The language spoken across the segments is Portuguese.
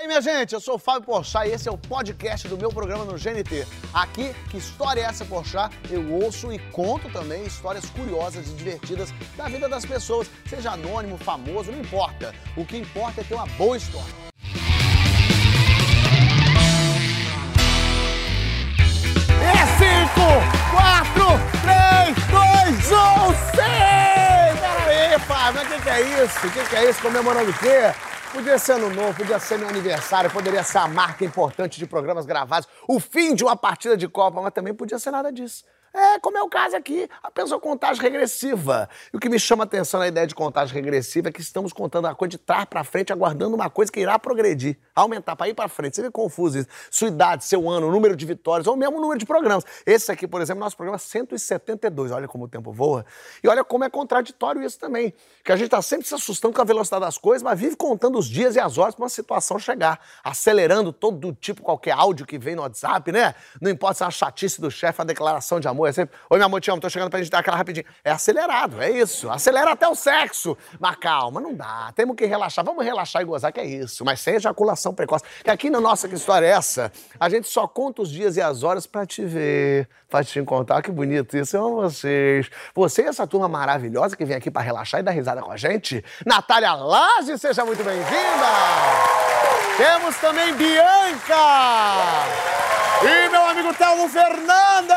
E aí, minha gente, eu sou o Fábio Porchat e esse é o podcast do meu programa no GNT. Aqui, que história é essa, Porchat? Eu ouço e conto também histórias curiosas e divertidas da vida das pessoas, seja anônimo, famoso, não importa. O que importa é ter uma boa história. É 5, 4, 3, 2, 1, 6! Pera aí, Fábio, o que, que é isso? O que, que é isso? Comemorando o quê? Podia ser ano novo, podia ser meu aniversário, poderia ser a marca importante de programas gravados, o fim de uma partida de Copa, mas também podia ser nada disso. É, como é o caso aqui, a pessoa contagem regressiva. E o que me chama a atenção na ideia de contagem regressiva é que estamos contando a coisa de trás para frente, aguardando uma coisa que irá progredir, aumentar para ir para frente. Você vê confuso isso. Sua idade, seu ano, número de vitórias, ou mesmo número de programas. Esse aqui, por exemplo, nosso programa 172. Olha como o tempo voa. E olha como é contraditório isso também. Que a gente está sempre se assustando com a velocidade das coisas, mas vive contando os dias e as horas para uma situação chegar. Acelerando todo tipo, qualquer áudio que vem no WhatsApp, né? Não importa se é a chatice do chefe, a declaração de amor, é sempre, oi meu amor, te amo, tô chegando pra gente dar aquela rapidinho. É acelerado, é isso. Acelera até o sexo. Mas calma, não dá. Temos que relaxar. Vamos relaxar e gozar, que é isso. Mas sem ejaculação precoce. Que aqui na nossa que história é essa, a gente só conta os dias e as horas pra te ver, pra te encontrar. Que bonito isso. Eu amo vocês. Você e essa turma maravilhosa que vem aqui pra relaxar e dar risada com a gente. Natália Laje, seja muito bem-vinda. Temos também Bianca. E meu amigo Telmo Fernandes!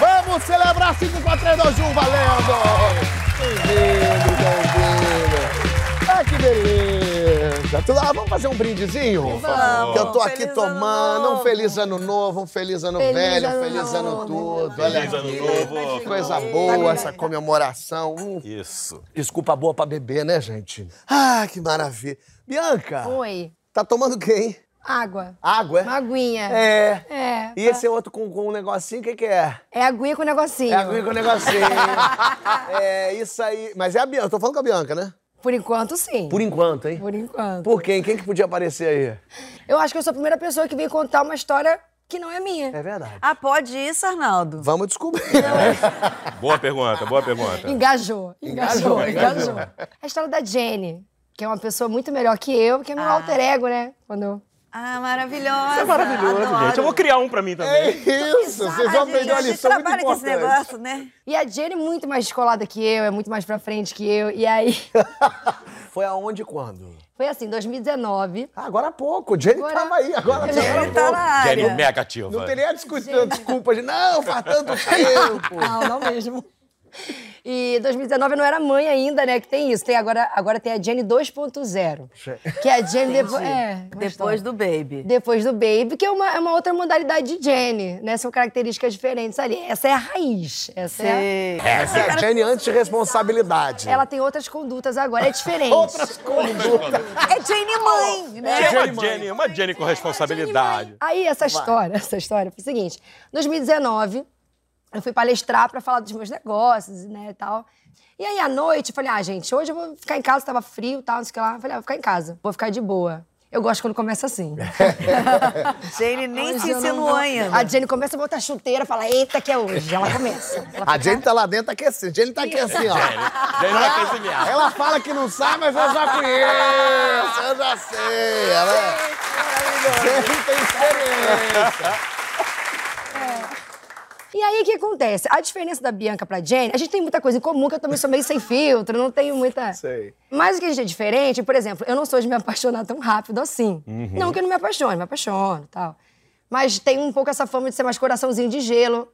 Vamos celebrar 5, 4, 3, 2, 1, valendo! Bem-vindo, bem-vindo! Ah, que beleza! Tudo, ah, vamos fazer um brindezinho? Vamos. Que eu tô aqui Feliz ano tomando. Um feliz ano novo, um feliz ano Feliz velho, um ano feliz ano novo. tudo. Olha Feliz ano aqui. novo. Que Coisa boa essa comemoração. Hum, Isso. Desculpa boa pra beber, né, gente? Ah, que maravilha. Bianca, Oi. tá tomando quem? Água. Água, é? Uma aguinha. É. É. E esse outro com, com um negocinho, o que, que é? É aguinha com negocinho. É aguinha com negocinho. é, isso aí. Mas é a Bianca, eu tô falando com a Bianca, né? Por enquanto, sim. Por enquanto, hein? Por enquanto. Por quem? Quem que podia aparecer aí? Eu acho que eu sou a primeira pessoa que veio contar uma história que não é minha. É verdade. Ah, pode isso, Arnaldo? Vamos descobrir. Boa pergunta, boa pergunta. Engajou. Engajou, Engajou, engajou. engajou. A história da Jenny, que é uma pessoa muito melhor que eu, que é meu Ah. alter ego, né? Quando eu... Ah, maravilhosa. Isso é maravilhoso, Adoro. gente. Eu vou criar um pra mim É também. isso, vocês vão aprender uma a lição muito trabalha com esse importante. negócio, né? E a Jenny é muito mais descolada que eu, é muito mais pra frente que eu. E aí, Foi aonde e quando? foi assim, 2019. Ah, agora há pouco. O Jenny Agora- tava aí, agora Ele agora tá pouco. na área. Ativa. Não tem nem a discutir, desculpa de não, faz tanto tempo. Não, não mesmo. E 2019 eu não era mãe ainda, né? Que tem isso. Tem agora, agora tem a Jenny 2.0. Que é a Jenny depois. É, Depois do Baby. Depois do Baby, que é uma, é uma outra modalidade de Jenny, né? São características diferentes ali. Essa é a raiz. Essa é. Sei. Essa é a Jenny antes de responsabilidade. Ela tem outras condutas agora, é diferente. Outras condutas. É Jane Mãe, né? É uma Jenny, uma Jenny com responsabilidade. Aí essa história, essa história foi o seguinte: 2019, eu fui palestrar pra falar dos meus negócios, né, e tal. E aí à noite, eu falei: "Ah, gente, hoje eu vou ficar em casa, tava frio, tal, não sei o que lá". Eu falei: ah, "Vou ficar em casa, vou ficar de boa". Eu gosto quando começa assim. Jane nem Hoje se insinuou ainda. A Jenny começa a botar chuteira, fala: "Eita, que é hoje". Ela começa. Ela A Jenny tá lá dentro aquecendo. Jenny tá aqui assim, ó. Viado. Ela fala que não sabe, mas eu já conheço, eu já sei. Ela Jenny tem experiência. E aí, o que acontece? A diferença da Bianca pra Jenny, a gente tem muita coisa em comum, que eu também sou meio sem filtro, não tenho muita... Sei. Mas o que a gente é diferente, por exemplo, eu não sou de me apaixonar tão rápido assim. Não que eu não me apaixone, me apaixono e tal. Mas tem um pouco essa fama de ser mais coraçãozinho de gelo.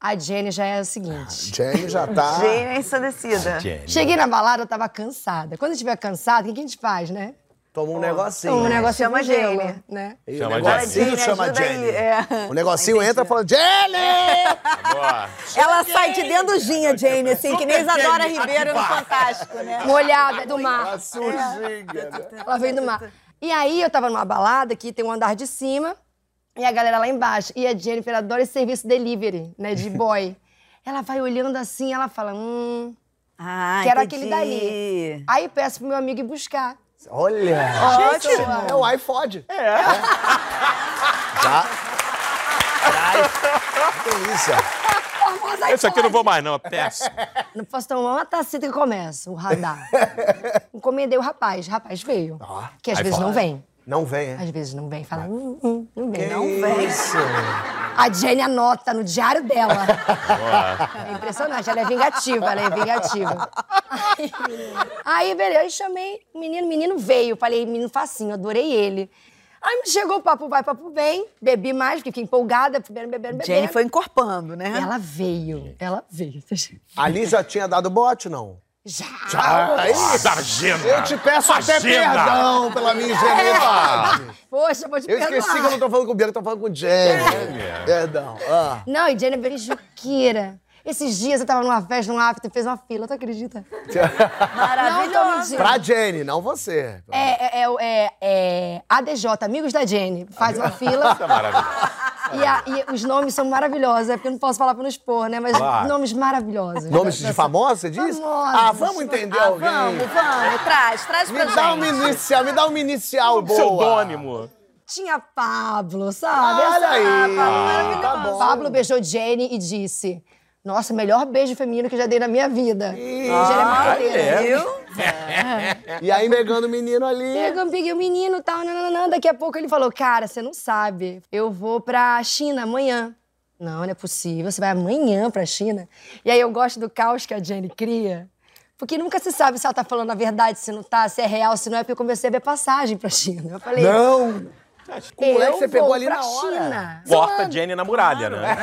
A Jenny já é o seguinte. Jenny já tá. Jane é ensandecida. Jenny. Cheguei na balada, eu tava cansada. Quando a gente estiver cansado, o que a gente faz, né? Toma um negocinho. Um negocinho Chama Jenny. né? E Chama o negocinho Jenny. chama Jenny. é. O negocinho entra falando, Jenny! Boa. Ela sai de dentro do Ginha, Jane, assim, que nem Isadora Ribeiro no Fantástico, né? Molhada do mar. Sujinha. né? Ela vem do mar. E aí eu tava numa balada que tem um andar de cima e a galera lá embaixo. E a Jennifer adora esse serviço delivery, né, de boy. ela vai olhando assim, ela fala, hum, Ah, quero entendi. aquele dali. Aí peço pro meu amigo ir buscar. Olha! Ótimo. É o iPod. É. Já. Traz. Delícia. famosa Esse aqui eu não vou mais, não. Péssimo. Não posso tomar uma tacita que começa, o radar. Encomendei o rapaz, o rapaz veio. que às vezes não vem. Não vem, é? Às vezes não vem, fala, hum, hum, não vem. Que não vem. isso? A Jenny anota no diário dela. É impressionante, ela é vingativa, ela é vingativa. Aí, aí beleza, aí chamei o menino, o menino veio. Falei, menino facinho, adorei ele. Aí chegou o papo vai, papo vem, bebi mais, porque fiquei empolgada, bebendo, bebendo, bebendo. Jenny foi encorpando, né? Ela veio, ela veio. Ali já tinha dado bote, não? Já. Isso. Da agenda. Eu te peço até Agenda. perdão pela minha ingenuidade. Poxa, vou te Eu esqueci que eu não tô falando com o Bianca, eu tô falando com o Jenny. Perdão. Ah. Não, e Jenny é beijoqueira. Esses dias eu tava numa festa, num after, fez uma fila, tu acredita? Maravilhoso. Pra Jenny, não você. É, é, é, é, é ADJ, Amigos da Jenny. Faz uma fila. Isso é maravilhoso. E, a- e os nomes são maravilhosos, é porque eu não posso falar pra não expor, né? Mas Claro. nomes maravilhosos. Nomes de famosos, você diz? Famosos. Ah, vamos entender Ah, alguém. vamos, vamos. Traz, traz Me pra dá gente. uma inicial, me dá uma inicial boa. Pseudônimo. Tinha Pablo, sabe? Olha Essa- aí. Pablo Ah, maravilhoso. tá bom. Pablo beijou Jenny e disse: Nossa, melhor beijo feminino que eu já dei na minha vida. Jenny é marqueteira. é? Viu? E aí, pegando o menino ali. Pegamos, peguei o menino e tal, nananã. Daqui a pouco ele falou, cara, você não sabe, eu vou pra China amanhã. Não, não é possível, você vai amanhã pra China? E aí eu gosto do caos que a Jenny cria, porque nunca se sabe se ela tá falando a verdade, se não tá, se é real, se não é, porque eu comecei a ver passagem pra China. Eu falei, Não. Com o moleque você pegou ali na hora. China. Corta Jenny na muralha, né?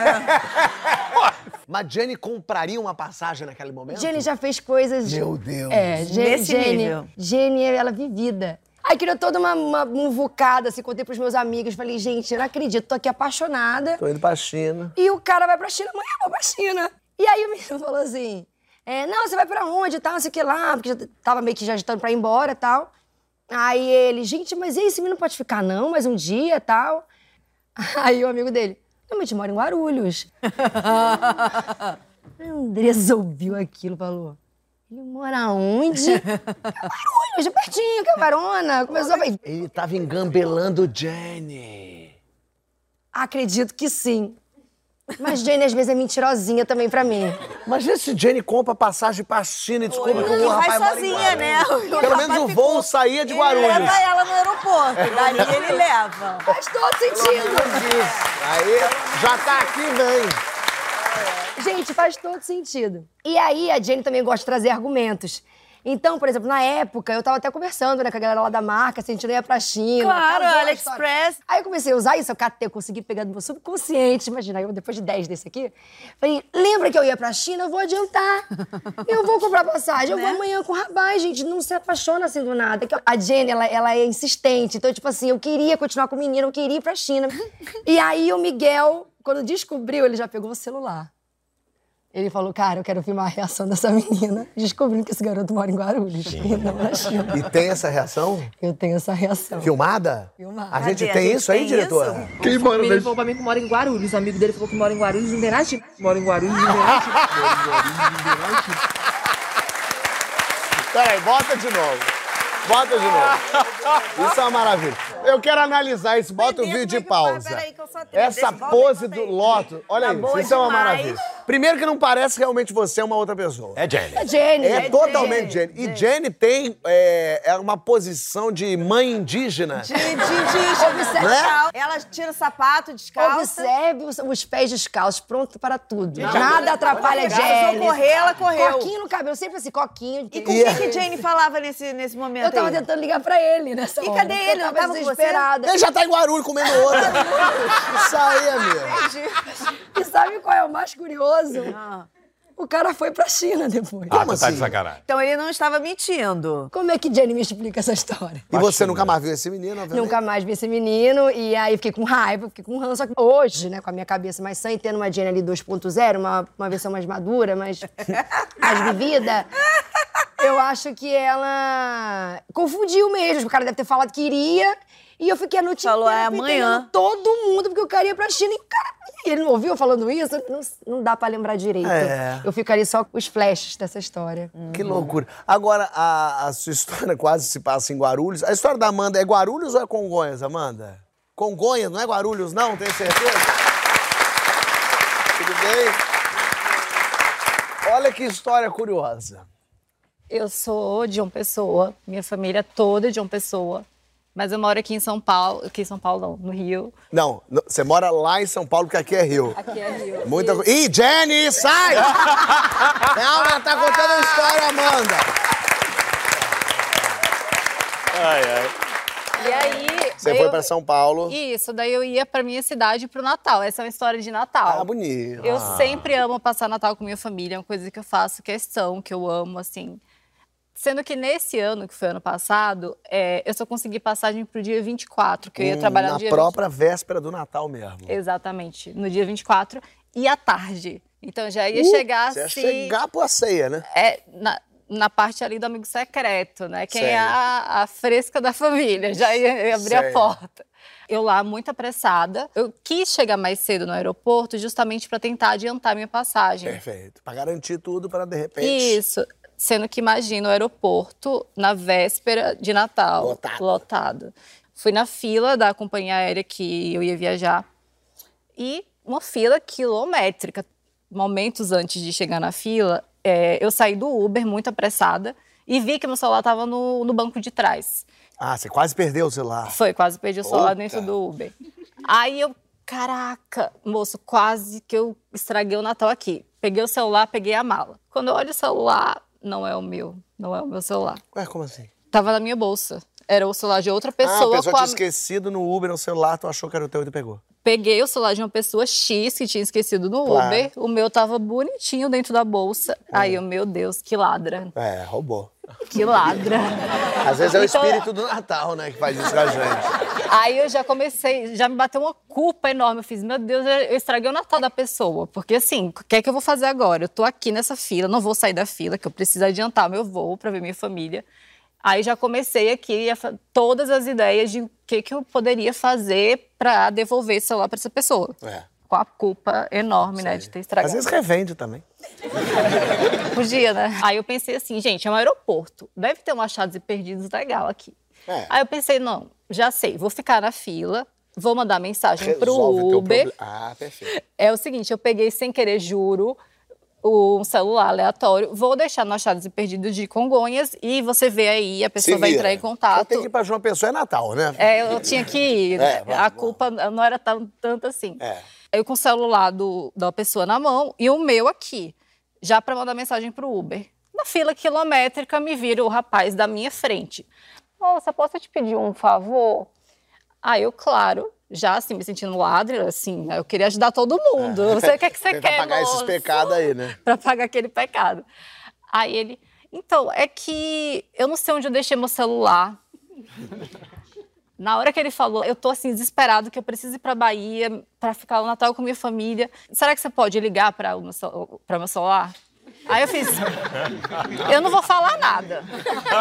Mas Jenny compraria uma passagem naquele momento? Jenny já fez coisas... Meu Deus. É, Jenny, Nesse Jenny, nível. Jenny, ela é vivida. Aí criou toda uma, uma muvucada, assim, contei pros meus amigos. Falei, gente, eu não acredito, tô aqui apaixonada. Tô indo pra China. E o cara vai pra China, amanhã eu vou pra China. E aí o menino falou assim: é, não, você vai pra onde e tal, não sei o que lá, porque já tava meio que já agitando pra ir embora e tal. Aí ele, gente, mas e esse menino não pode ficar, não, mais um dia e tal. Aí o amigo dele, não, mas a gente mora em Guarulhos. Aí o Andresa ouviu aquilo, falou. Ele mora onde? "É Guarulhos, de pertinho, que é Varona. Começou a Ele tava engambelando Jenny. acredito que sim. Mas Jane às vezes é mentirosinha também pra mim. Imagina se Jenny compra passagem pra China e descobre que o vai rapaz em sozinha, né? O Pelo menos o ficou- voo saía de Ele Guarulhos. leva ela no aeroporto, dali ele leva. Faz todo sentido. Aí, já tá aqui, vem. Gente, faz todo sentido. E aí, a Jenny também gosta de trazer argumentos. Então, por exemplo, na época, eu tava até conversando né, com a galera lá da marca, se a gente não ia pra China. Claro, AliExpress. Aí eu comecei a usar isso, eu catei, eu consegui pegar do meu subconsciente. Imagina, eu depois de 10 desse aqui, falei, lembra que eu ia pra China? Eu vou adiantar. Eu vou comprar passagem, eu vou amanhã com o rapaz, gente. Não se apaixona assim do nada. A Jenny, ela, ela é insistente. Então, tipo assim, eu queria continuar com o menino, eu queria ir pra China. E aí o Miguel, quando descobriu, ele já pegou o celular. Ele falou, cara, eu quero filmar a reação dessa menina, descobrindo que esse garoto mora em Guarulhos, e não na China. E tem essa reação? Eu tenho essa reação. Filmada? Filmada. A gente Cadê? A tem gente isso aí, tem diretora? isso? Quem O menino falou pra mim que mora em Guarulhos. O amigo dele falou que mora em Guarulhos, não tem nada de... Mora em Guarulhos, não tem nada de... Mora. Peraí, bota de novo. Bota de novo. Isso é uma maravilha. Eu quero analisar isso. Bota o vídeo de é pausa. faz? Peraí que eu só tenho. Essa pose do aí. Loto. Olha Tá isso. boa Isso é uma maravilha. Primeiro que não parece realmente você é uma outra pessoa. É Jenny. É Jenny. É, totalmente Jenny. E Jenny tem é, é uma posição de mãe indígena. De, de, de, Observe- Né? Ela tira o sapato, descalça. Observe os, os pés descalços, pronto para tudo. Nada atrapalha a Precisou Jenny. correr, ela correu. Coquinho no cabelo, sempre assim, coquinho. E com E- quem que Jane falava nesse, nesse momento Eu tava aí? tentando ligar pra ele nessa E hora. cadê ele? Eu Não tava tava você? desesperada. Ele já tá em Guarulhos comendo outra. Isso aí, amigo. E sabe qual é o mais curioso? Ah. O cara foi pra China depois. Ah, Como tá assim? de sacanagem. Então ele não estava mentindo. Como é que Jenny me explica essa história? E você nunca mais viu esse menino, obviamente? Nunca mais vi esse menino e aí fiquei com raiva, fiquei com ranço. Só que hoje, né, com a minha cabeça mais sã e tendo uma Jenny ali 2.0, uma, uma versão mais madura, mais, mais vivida, eu acho que ela confundiu mesmo. O cara deve ter falado que iria e eu fiquei a noite Falou, inteira é amanhã. todo mundo porque eu queria ir pra China. E o cara, ele não ouviu falando isso? Não, não dá pra lembrar direito. É. Eu ficaria só com os flashes dessa história. Que loucura. Agora, a, a sua história quase se passa em Guarulhos. A história da Amanda é Guarulhos ou é Congonhas, Amanda? Congonhas, não é Guarulhos, não? Tem certeza? Tudo bem? Olha que história curiosa. Eu sou de uma pessoa, minha família toda é de uma pessoa, mas eu moro aqui em São Paulo, aqui em São Paulo não, no Rio. Não, não, você mora lá em São Paulo, porque aqui é Rio. Aqui é Rio. Muita coisa. Ih, Jenny, sai! Calma, tá contando a história, Amanda. Ai, ai. E aí. Você foi eu- pra São Paulo. Isso, daí eu ia pra minha cidade pro Natal. Essa é uma história de Natal. Ah, bonito. Eu sempre amo passar Natal com minha família, é uma coisa que eu faço questão, que eu amo, assim. Sendo que nesse ano, que foi ano passado, é, eu só consegui passagem pro dia 24, que eu ia Hum, trabalhar Na no dia própria véspera do Natal mesmo. 20. Exatamente, no dia 24 e à tarde. Então já ia Uh, chegar Você ia assim. chegar pra ceia, né? É, na, na parte ali do amigo secreto, né? Quem Sei. é a, a fresca da família, já ia, ia abrir Sei. a porta. Eu lá, muito apressada, eu quis chegar mais cedo no aeroporto justamente para tentar adiantar minha passagem. Perfeito. Pra garantir tudo, pra de repente. Isso. Sendo que imagina o aeroporto na véspera de Natal. Lotado. Lotado. Fui na fila da companhia aérea que eu ia viajar. E uma fila quilométrica. Momentos antes de chegar na fila, é, eu saí do Uber muito apressada e vi que meu celular estava no, no banco de trás. Ah, você quase perdeu o celular. Foi, quase perdi o celular dentro do Uber. Aí eu, caraca, moço, quase que eu estraguei o Natal aqui. Peguei o celular, peguei a mala. Quando eu olho o celular, não é o meu, não é o meu celular. Ué, como assim? Tava na minha bolsa. Era o celular de outra ah, a pessoa. pessoa com a- tinha esquecido no Uber no celular, tu achou que era o teu e tu pegou. Peguei o celular de uma pessoa X que tinha esquecido no Claro. Uber. O meu tava bonitinho dentro da bolsa. Aí eu, meu Deus, que ladra. É, roubou. Que ladra. Às vezes é o Então- espírito do Natal, né, que faz isso com a gente. Aí eu já comecei, já me bateu uma culpa enorme. Eu fiz, meu Deus, eu estraguei o Natal da pessoa. Porque assim, o que é que eu vou fazer agora? Eu tô aqui nessa fila, não vou sair da fila, que eu preciso adiantar meu voo para ver minha família. Aí já comecei aqui todas as ideias de o que, que eu poderia fazer para devolver esse celular para essa pessoa. É. Com a culpa enorme, né, de ter Às estragado. vezes revende também. Podia, né? Aí eu pensei assim, gente, é um aeroporto. Deve ter um achados e perdidos legal aqui. É. Aí eu pensei, não, já sei, vou ficar na fila, vou mandar mensagem pro Resolve o teu Uber. problema. Ah, perfeito. É o seguinte, eu peguei sem querer, juro, um celular aleatório, vou deixar no achados e perdidos de Congonhas e você vê aí, a pessoa Se vai vira. entrar em contato. Tenho que ir pra João Pessoa, é Natal, né? É, eu tinha que ir. É, vamos, a vamos. culpa não era tão, tanto assim. É. Eu com o celular do, da pessoa na mão e o meu aqui, já para mandar mensagem pro Uber. Na fila quilométrica, me vira o rapaz da minha frente. Moça, posso te pedir um favor? Aí eu, claro, já assim, me sentindo ladre, assim, eu queria ajudar todo mundo. Eu sei o que, é que você Tentar quer, pagar esses moço? pecados aí, né? para pagar aquele pecado. Aí ele, então, é que eu não sei onde eu deixei meu celular. Na hora que ele falou, eu tô assim desesperado que eu preciso ir para Bahia para ficar o Natal com minha família. Será que você pode ligar para o pra meu celular? Aí eu fiz, eu não vou falar nada.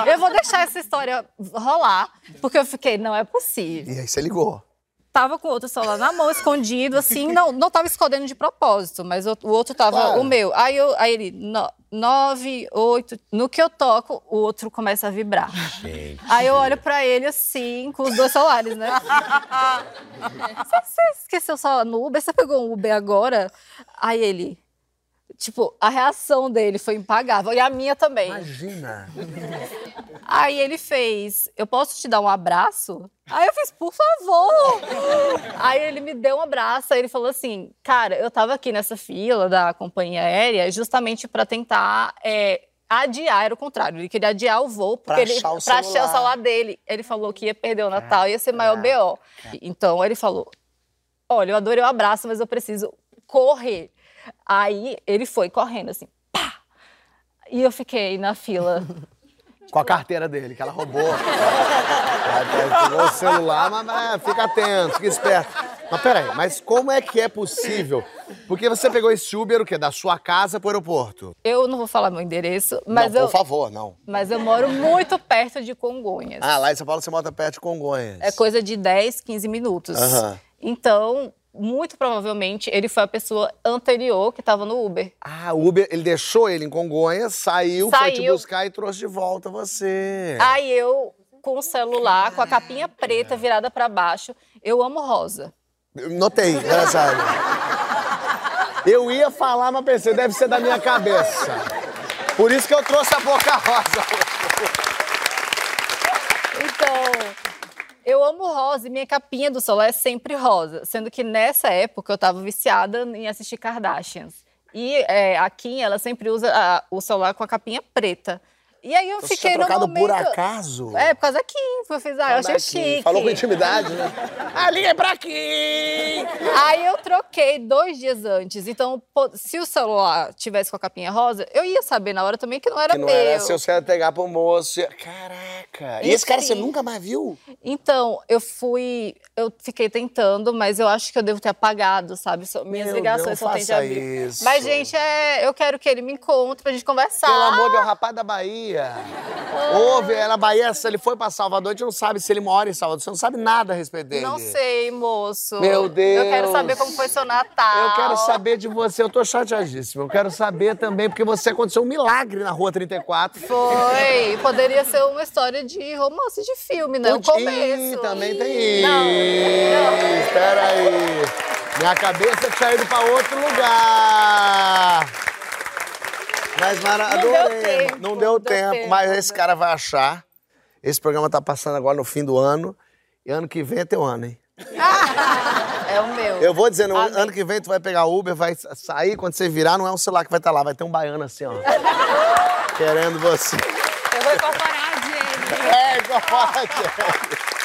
Eu vou deixar essa história rolar, porque eu fiquei, não é possível E aí você ligou. Tava com o outro celular na mão, escondido, assim, não, não tava escondendo de propósito, mas o, o outro tava Claro. o meu. Aí, eu, aí ele, no, nove, oito, no que eu toco, o outro começa a vibrar. Aí eu olho pra ele assim, com os dois celulares, né? Você, você esqueceu o celular no Uber? Você pegou um Uber agora? Aí ele, tipo, a reação dele foi impagável, e a minha também. Imagina. Aí ele fez, eu posso te dar um abraço? Aí eu fiz, por favor. Aí ele me deu um abraço, aí ele falou assim, cara, eu tava aqui nessa fila da companhia aérea justamente para tentar é, adiar, era o contrário, ele queria adiar o voo porque Pra ele, achar o pra achar o celular dele. Ele falou que ia perder o Natal, ia ser maior BO. Então ele falou, olha, eu adorei o abraço, mas eu preciso correr. Aí ele foi correndo assim, pá! E eu fiquei na fila. Com a carteira dele, que ela roubou. Ela pegou o celular, mas, mas fica atento, fica esperto. Mas peraí, mas como é que é possível? Porque você pegou esse Uber, o quê? Da sua casa pro aeroporto? Eu não vou falar meu endereço, mas, não, eu, por favor, não. mas eu moro muito perto de Congonhas. Ah, lá em São Paulo você mora perto de Congonhas. É coisa de 10, 15 minutos. Aham. Então, muito provavelmente, ele foi a pessoa anterior que estava no Uber. Ah, o Uber, ele deixou ele em Congonhas, saiu, foi te Saiu. buscar e trouxe de volta você. Aí eu, com o celular, com a capinha preta virada para baixo, eu amo rosa. Notei, engraçado. Eu ia falar, mas pensei, deve ser da minha cabeça. Por isso que eu trouxe a boca rosa. Então, eu amo rosa e minha capinha do celular é sempre rosa. Sendo que nessa época eu tava viciada em assistir Kardashians. E é, a Kim, ela sempre usa a- o celular com a capinha preta. E aí eu Você fiquei tinha no momento... por acaso? É, por causa da Kim. Eu fiz, ah, eu achei chique. Falou com intimidade, né? Ah, liga pra aqui! Aí eu troquei dois dias antes. Então, se o celular tivesse com a capinha rosa, eu ia saber na hora também que não era Que não meu. era seu, você ia pegar pro moço. Caraca! E esse cara você nunca mais viu? Então, eu fui. Eu fiquei tentando, mas eu acho que eu devo ter apagado, sabe? Minhas Meu ligações Deus, só tem de abrir. isso. Mas, gente, é, eu quero que ele me encontre pra gente conversar. Pelo amor de Deus, rapaz da Bahia. Ouve, é na Bahia, se ele foi pra Salvador, a gente não sabe se ele mora em Salvador. Você não sabe nada a respeito dele. Não sei, moço. Meu Deus. Eu quero saber como foi seu Natal. Eu quero saber de você, eu tô chateadíssimo. Eu quero saber também, porque você aconteceu um milagre na Rua 34. Foi. Poderia ser uma história de romance de filme, né? O começo. também tem Não, isso. Espera aí. Minha cabeça tinha ido pra outro lugar. Mas mara... Não deu adorei. tempo, não deu deu tempo, tempo, mas não esse deu cara vai achar. Esse programa tá passando agora no fim do ano. E ano que vem é teu ano, hein? É o meu. Eu vou dizendo, Amém. ano que vem tu vai pegar Uber, vai sair, quando você virar, não é um celular que vai estar lá, vai ter um baiano assim, ó. querendo você. Eu vou a Jenny. É, igual a Jenny.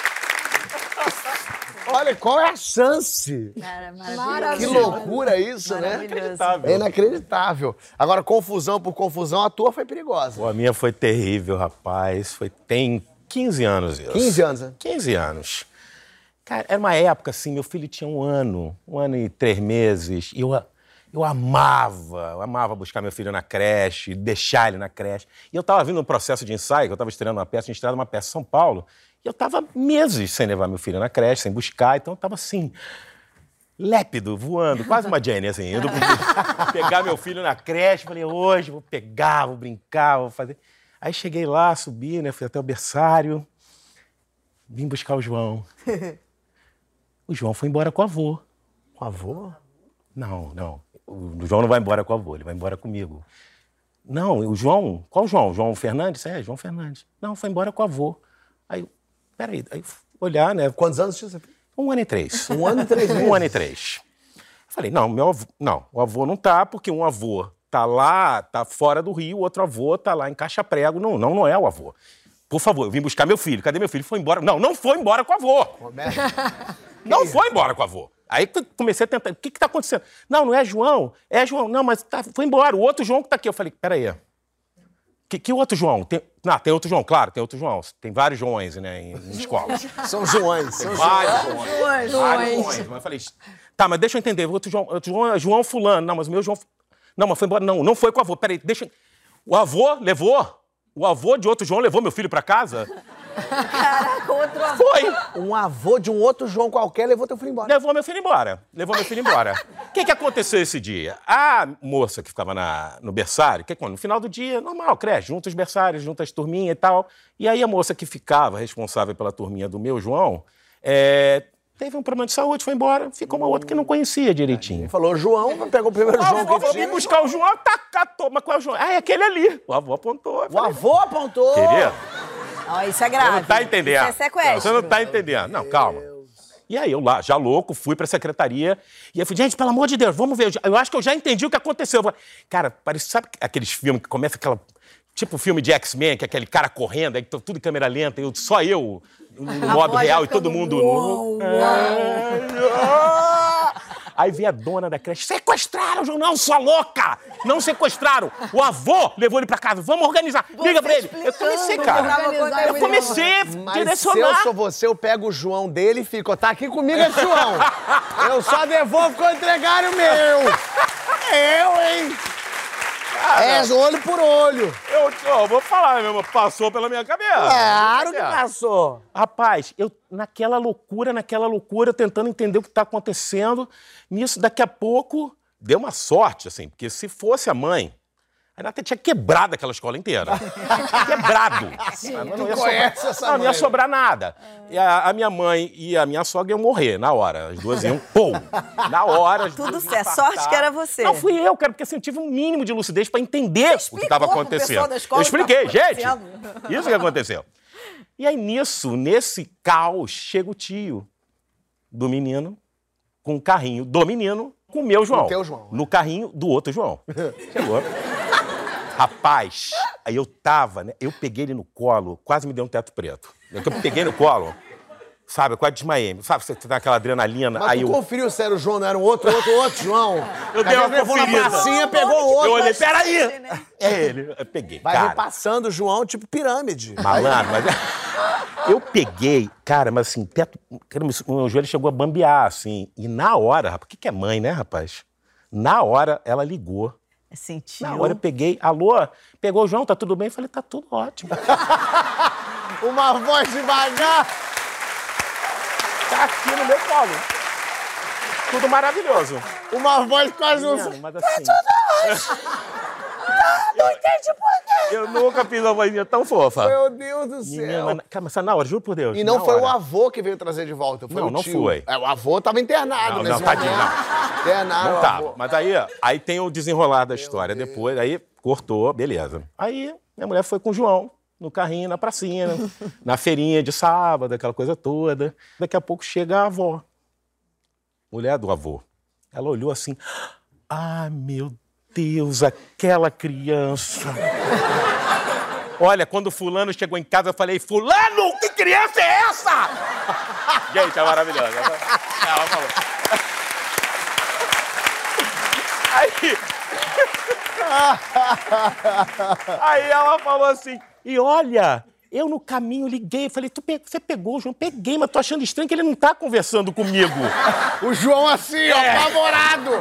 Olha, qual é a chance? Cara, Que loucura isso, né? Maravilhoso. É inacreditável. Agora, confusão por confusão, a tua foi perigosa. Pô, a minha foi terrível, rapaz. Foi, tem 15 anos isso. 15 anos, né? 15 anos. Cara, era uma época assim, meu filho tinha um ano, um ano e três meses, e eu, eu amava, eu amava buscar meu filho na creche, deixar ele na creche. E eu estava vindo um processo de ensaio, eu estava estreando uma peça, estreado uma peça em São Paulo, e eu estava meses sem levar meu filho na creche, sem buscar, então eu estava assim, lépido, voando, quase uma Jenny, assim, indo pegar meu filho na creche, falei, hoje vou pegar, vou brincar, vou fazer. Aí cheguei lá, subi, né, fui até o berçário, vim buscar o João. O João foi embora com o avô. Com avô? Não, não. O João não vai embora com o avô, ele vai embora comigo. Não, o João. Qual João? João Fernandes? É, João Fernandes. Não, foi embora com o avô. Aí, peraí, aí olhar, né? Quantos anos tinha você? Um ano e três. Um ano e três meses. Um ano e três. Falei, não, meu avô, não, o avô não tá, porque um avô tá lá, tá fora do Rio, o outro avô tá lá em Caixa Prego. Não, não, não é o avô. Por favor, eu vim buscar meu filho. Cadê meu filho? Foi embora. Não, não foi embora com o avô. Não foi embora com o avô. Aí comecei a tentar. O que que tá acontecendo? Não, não é João. É João. Não, mas tá, foi embora. O outro João que tá aqui. Eu falei, peraí. Que, que outro João? Tem, não, tem outro João, claro, tem outro João. Tem vários Joões, né, em, em escola. São Joões. São Vários Joões. Vários Joões. Mas eu falei, tá, mas deixa eu entender. O outro João, outro João é João Fulano. Não, mas o meu João. Não, mas foi embora. Não, não foi com o avô. Peraí, deixa. eu- O avô levou? O avô de outro João levou meu filho pra casa? Caraca, outro avô. Foi! Um avô de um outro João qualquer levou teu filho embora. Levou meu filho embora. Levou meu filho embora. O que, que aconteceu esse dia? A moça que ficava na- no berçário, que, no final do dia, normal, creche, junta os berçários, junta as turminhas e tal. E aí a moça que ficava responsável pela turminha do meu João, é, teve um problema de saúde, foi embora, ficou uma outra que não conhecia direitinho. Ele falou, João, pegou o primeiro O João avô que tinha. vir buscar o João, tá, catou, mas qual é o João? Ah, é aquele ali. O avô apontou. eu O falei, avô apontou. Querido, Ó, isso é você grave. não tá entendendo. Isso é sequestro. Você não tá entendendo. Não, calma. E aí eu lá, já louco, fui pra secretaria e eu falei, gente, pelo amor de Deus, vamos ver. Eu acho que eu já entendi o que aconteceu. Eu falei, Cara, parece, sabe aqueles filmes que começa aquela. Tipo filme de X-Men, que é aquele cara correndo, aí tudo em câmera lenta, eu, só eu no modo real e todo mundo. uau, Aí vem a dona da creche, sequestraram, João, não, sua louca! Não sequestraram. O avô levou ele pra casa, vamos organizar. Liga pra ele. Eu comecei, cara. Eu comecei a Mas se eu direcionar. sou você, eu pego o João dele e fico, tá aqui comigo esse João. Eu só devolvo quando entregarem o meu. Eu, hein? É olho por olho. Eu, ó, vou falar mesmo, passou pela minha cabeça. Claro que passou. Rapaz, eu naquela loucura, naquela loucura, eu tentando entender o que está acontecendo. Nisso, daqui a pouco, deu uma sorte, assim, porque se fosse a mãe, A Renata tinha quebrado aquela escola inteira. quebrado. Ah, não, ia conhece sobrar, essa não, não ia sobrar nada. E a, a minha mãe e a minha sogra iam morrer na hora. As duas iam, pô, na hora. as Tudo certo. Sorte que era você. Não, fui eu, cara, porque assim, eu tive um mínimo de lucidez pra entender o que estava acontecendo. pessoal da escola eu o que expliquei, gente. Isso que aconteceu. E aí, nisso, nesse caos, chega o tio do menino com o carrinho do menino com o meu João. teu João. No carrinho do outro João. Chegou. Rapaz, aí eu tava, né? Eu peguei ele no colo, quase me deu um teto preto. Eu peguei no colo, sabe? Eu quase desmaiei. Sabe, você tá naquela adrenalina. Mas aí tu eu, conferiu se era o João, não era o outro, outro, outro João. Eu dei uma levou na conferida. pracinha, pegou o outro. eu olhei, peraí! É ele. Eu peguei. Vai cara. repassando o João, tipo pirâmide. Malandro, mas. Eu peguei, cara, mas assim, teto, o meu joelho chegou a bambear, assim. E na hora, rapaz, o que, que é mãe, né, rapaz? Na hora, ela ligou. Sentiu. Na hora eu peguei, alô, pegou o João, tá tudo bem? Eu falei, tá tudo ótimo. Uma voz devagar. Tá aqui no meu colo. Tudo maravilhoso. Uma voz quase um... Menino, Mas assim. Eu nunca fiz uma vozinha tão fofa. Meu Deus do céu. Menina, mas, cara, mas na hora, juro por Deus. E não foi o hora. avô que veio trazer de volta, foi Não, o não tio. foi. É, o avô tava internado Não, nesse não, tadinho, não. Internado, Não o tava. Mas aí, aí tem o desenrolar da história depois, aí cortou, beleza. Aí minha mulher foi com o João no carrinho, na pracinha, na feirinha de sábado, aquela coisa toda. Daqui a pouco chega a avó, mulher do avô. Ela olhou assim, ah, meu Deus, aquela criança. Olha, quando fulano chegou em casa, eu falei, fulano, que criança é essa? Gente, é maravilhosa. Ela falou. Aí. Aí ela falou assim: e olha, eu no caminho liguei, falei, tu pe- você pegou, João? Peguei, mas tô achando estranho que ele não tá conversando comigo. O João assim, ó, É. apavorado.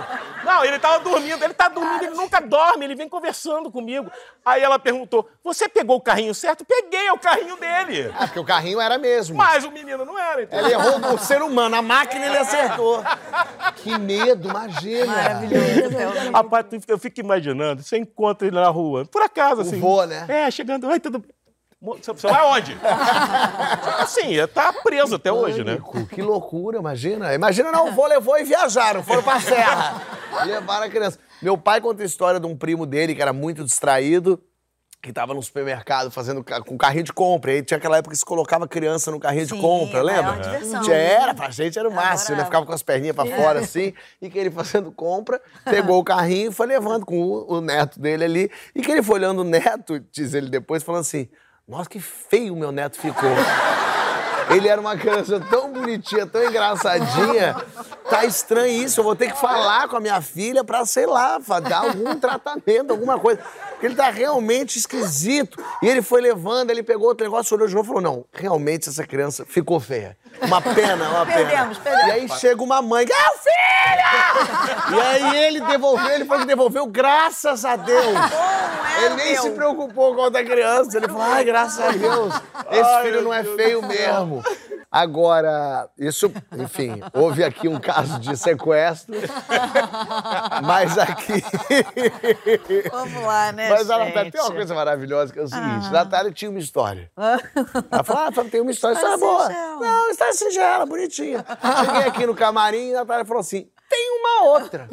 Não, ele tava dormindo, ele tá dormindo, ele nunca dorme, ele vem conversando comigo. Aí ela perguntou: você pegou o carrinho certo? Peguei é o carrinho dele. Ah, porque o carrinho era mesmo. Mas o menino não era, então. Ele errou o ser humano, a máquina ele acertou. Que medo, imagina. Maravilhoso. Rapaz, tu- eu fico imaginando, você encontra ele na rua, por acaso, assim. vô, né? É, chegando, ai, tudo bem. Você vai onde? assim, tá preso até hoje, né? Que loucura, imagina. Imagina, não, o vô levou e viajaram, foram pra serra. Levaram a criança. Meu pai conta a história de um primo dele que era muito distraído, que tava no supermercado fazendo com carrinho de compra. E aí tinha aquela época que se colocava criança no carrinho de Sim, compra, a maior lembra? diversão. Tinha- Era, pra gente era o máximo, né? Ficava com as perninhas pra fora assim, e que ele fazendo compra, pegou o carrinho e foi levando com o, o neto dele ali. E que ele foi olhando o neto, diz ele depois, falando assim: Nossa, que feio meu neto ficou. Ele era uma criança tão bonitinha, tão engraçadinha. Tá estranho isso, eu vou ter que falar com a minha filha pra, sei lá, dar algum tratamento, alguma coisa. Porque ele tá realmente esquisito. E ele foi levando, ele pegou outro negócio, olhou de novo e falou: não, realmente essa criança ficou feia. Uma pena, uma pena. Perdemos, perdemos. E aí chega uma mãe, ah, filha! E aí ele devolveu, ele falou que devolveu, graças a Deus. é, Ele nem meu? se preocupou com a outra criança. Ele falou, ai, graças a Deus, esse filho não é feio mesmo. Agora, isso, enfim, houve aqui um caso de sequestro, mas aqui... Vamos lá, né, Mas a gente? Natália tem uma coisa maravilhosa que é o seguinte: Natália tinha uma história. Ela falou: ah, tem uma história, história História boa. singela. Não, história singela, bonitinha. Cheguei aqui no camarim e a Natália falou assim: tem uma outra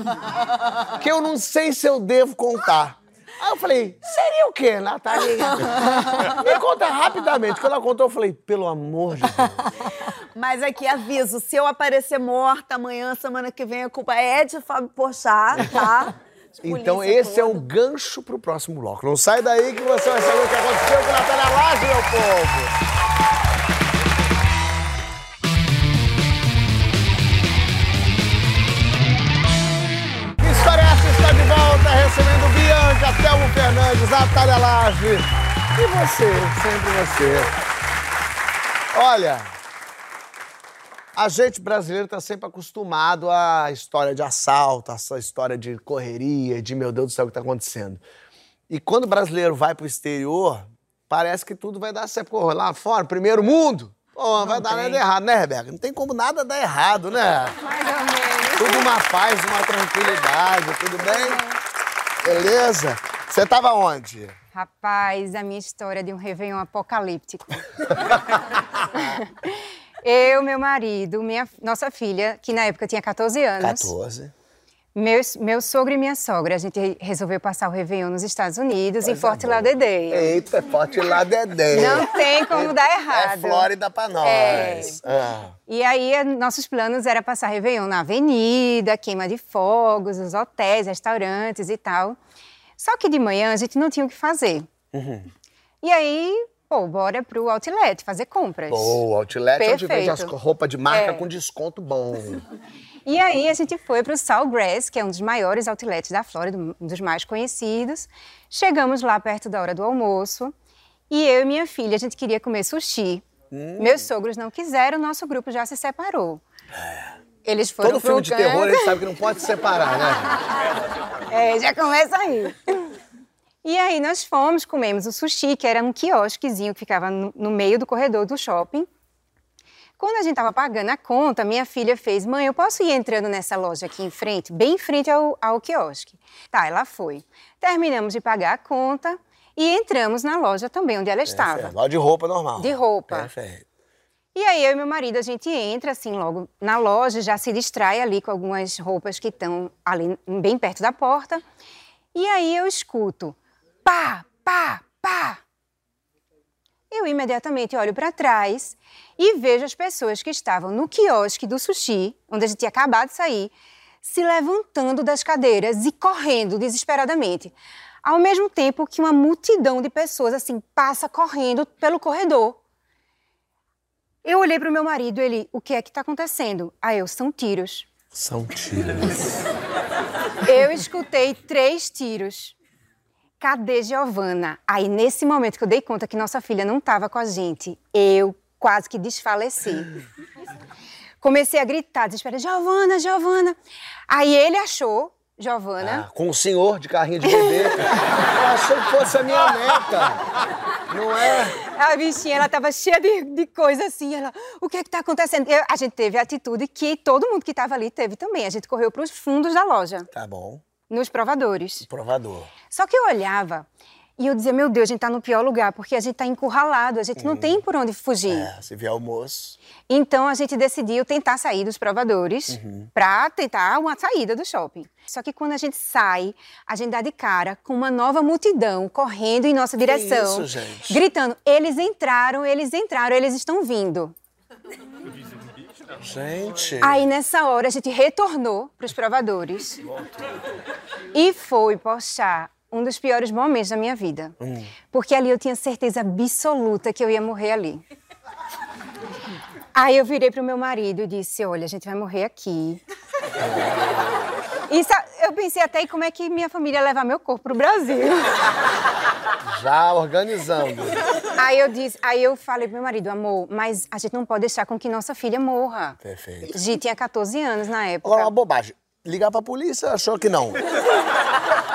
que eu não sei se eu devo contar. Aí eu falei, seria o quê, Natália? Me conta rapidamente. Quando ela contou, eu falei, pelo amor de Deus. Mas aqui, aviso, se eu aparecer morta amanhã, semana que vem, a culpa é de Fábio Porchat, tá? Então esse é toda. um gancho pro próximo bloco. Não sai daí que você vai saber o que aconteceu com a Natália Laje, meu povo. Fernandes, Natália Laje. E você, sempre você. Olha, a gente brasileiro está sempre acostumado à história de assalto, essa história de correria, de meu Deus do céu, o que está acontecendo. E quando o brasileiro vai para o exterior, parece que tudo vai dar certo. Pô, lá fora, primeiro mundo, pô, vai dar nada errado, né, Rebeca? Não tem como nada dar errado, né? Mais ou menos. Tudo uma paz, uma tranquilidade, tudo bem? Beleza? Você tava onde? Rapaz, a minha história é de um Réveillon apocalíptico. Eu, meu marido, minha, nossa filha, que na época tinha 14 anos. 14. Meu, meu sogro e minha sogra, a gente resolveu passar o Réveillon nos Estados Unidos, em Fort Lauderdale. Eita, é forte Dedé. Não tem como dar errado. É Flórida pra nós. Ah. E aí, nossos planos era passar Réveillon na avenida, queima de fogos, os hotéis, restaurantes e tal. Só que de manhã a gente não tinha o que fazer. E aí, pô, bora pro outlet fazer compras. Pô, o Outlet é onde vende as Perfeito. roupas de marca É. com desconto bom. E aí a gente foi para o Sawgrass, que é um dos maiores outlets da Flórida, um dos mais conhecidos. Chegamos lá perto da hora do almoço e eu e minha filha, a gente queria comer sushi. Hum. Meus sogros não quiseram, nosso grupo já se separou. Eles foram Todo filme de canto- terror, ele sabe que não pode se separar, né? É, já começa aí. E aí nós fomos, comemos o sushi, que era um quiosquezinho que ficava no, no meio do corredor do shopping. Quando a gente estava pagando a conta, minha filha fez, mãe, eu posso ir entrando nessa loja aqui em frente, bem em frente ao, ao quiosque? Tá, ela foi. Terminamos de pagar a conta e entramos na loja também, onde ela estava. Perfeito. Loja de roupa normal. De roupa. Perfeito. E aí eu e meu marido, a gente entra assim logo na loja, já se distrai ali com algumas roupas que estão ali bem perto da porta. E aí eu escuto pá, pá, pá. Eu imediatamente olho para trás e vejo as pessoas que estavam no quiosque do sushi, onde a gente tinha acabado de sair, se levantando das cadeiras e correndo desesperadamente. Ao mesmo tempo que uma multidão de pessoas assim passa correndo pelo corredor. Eu olhei para o meu marido, ele, o que é que está acontecendo? Aí eu, são tiros. São tiros. Eu escutei três tiros. Cadê Giovana? Aí, nesse momento que eu dei conta que nossa filha não estava com a gente, eu quase que desfaleci. Comecei a gritar, desesperada, Giovana, Giovana. Aí ele achou Giovana. Ah, com o senhor de carrinho de bebê. Eu achei que fosse a minha neta. Não é? A bichinha, ela tava cheia de, de coisa assim. Ela, o que é que tá acontecendo? Eu- a gente teve a atitude que todo mundo que estava ali teve também. A gente correu para os fundos da loja, Tá bom. nos provadores. Provador. Só que eu olhava e eu dizia, meu Deus, a gente tá no pior lugar, porque a gente tá encurralado, a gente não tem por onde fugir. É, se vier almoço. Então a gente decidiu tentar sair dos provadores Uhum. para tentar uma saída do shopping. Só que quando a gente sai, a gente dá de cara com uma nova multidão correndo em nossa direção, isso, gente? gritando: eles entraram, eles entraram, eles estão vindo. Gente. Aí nessa hora a gente retornou para os provadores e foi, poxa, um dos piores momentos da minha vida. Porque ali eu tinha certeza absoluta que eu ia morrer ali. Aí eu virei pro meu marido e disse: Olha, a gente vai morrer aqui. Sa- eu pensei até em como é que minha família ia levar meu corpo pro Brasil. Já organizando. Aí eu disse, aí eu falei pro meu marido, amor, mas a gente não pode deixar com que nossa filha morra. Perfeito. Gi tinha 14 anos na época. Agora, uma bobagem. Ligar pra polícia, achou que não.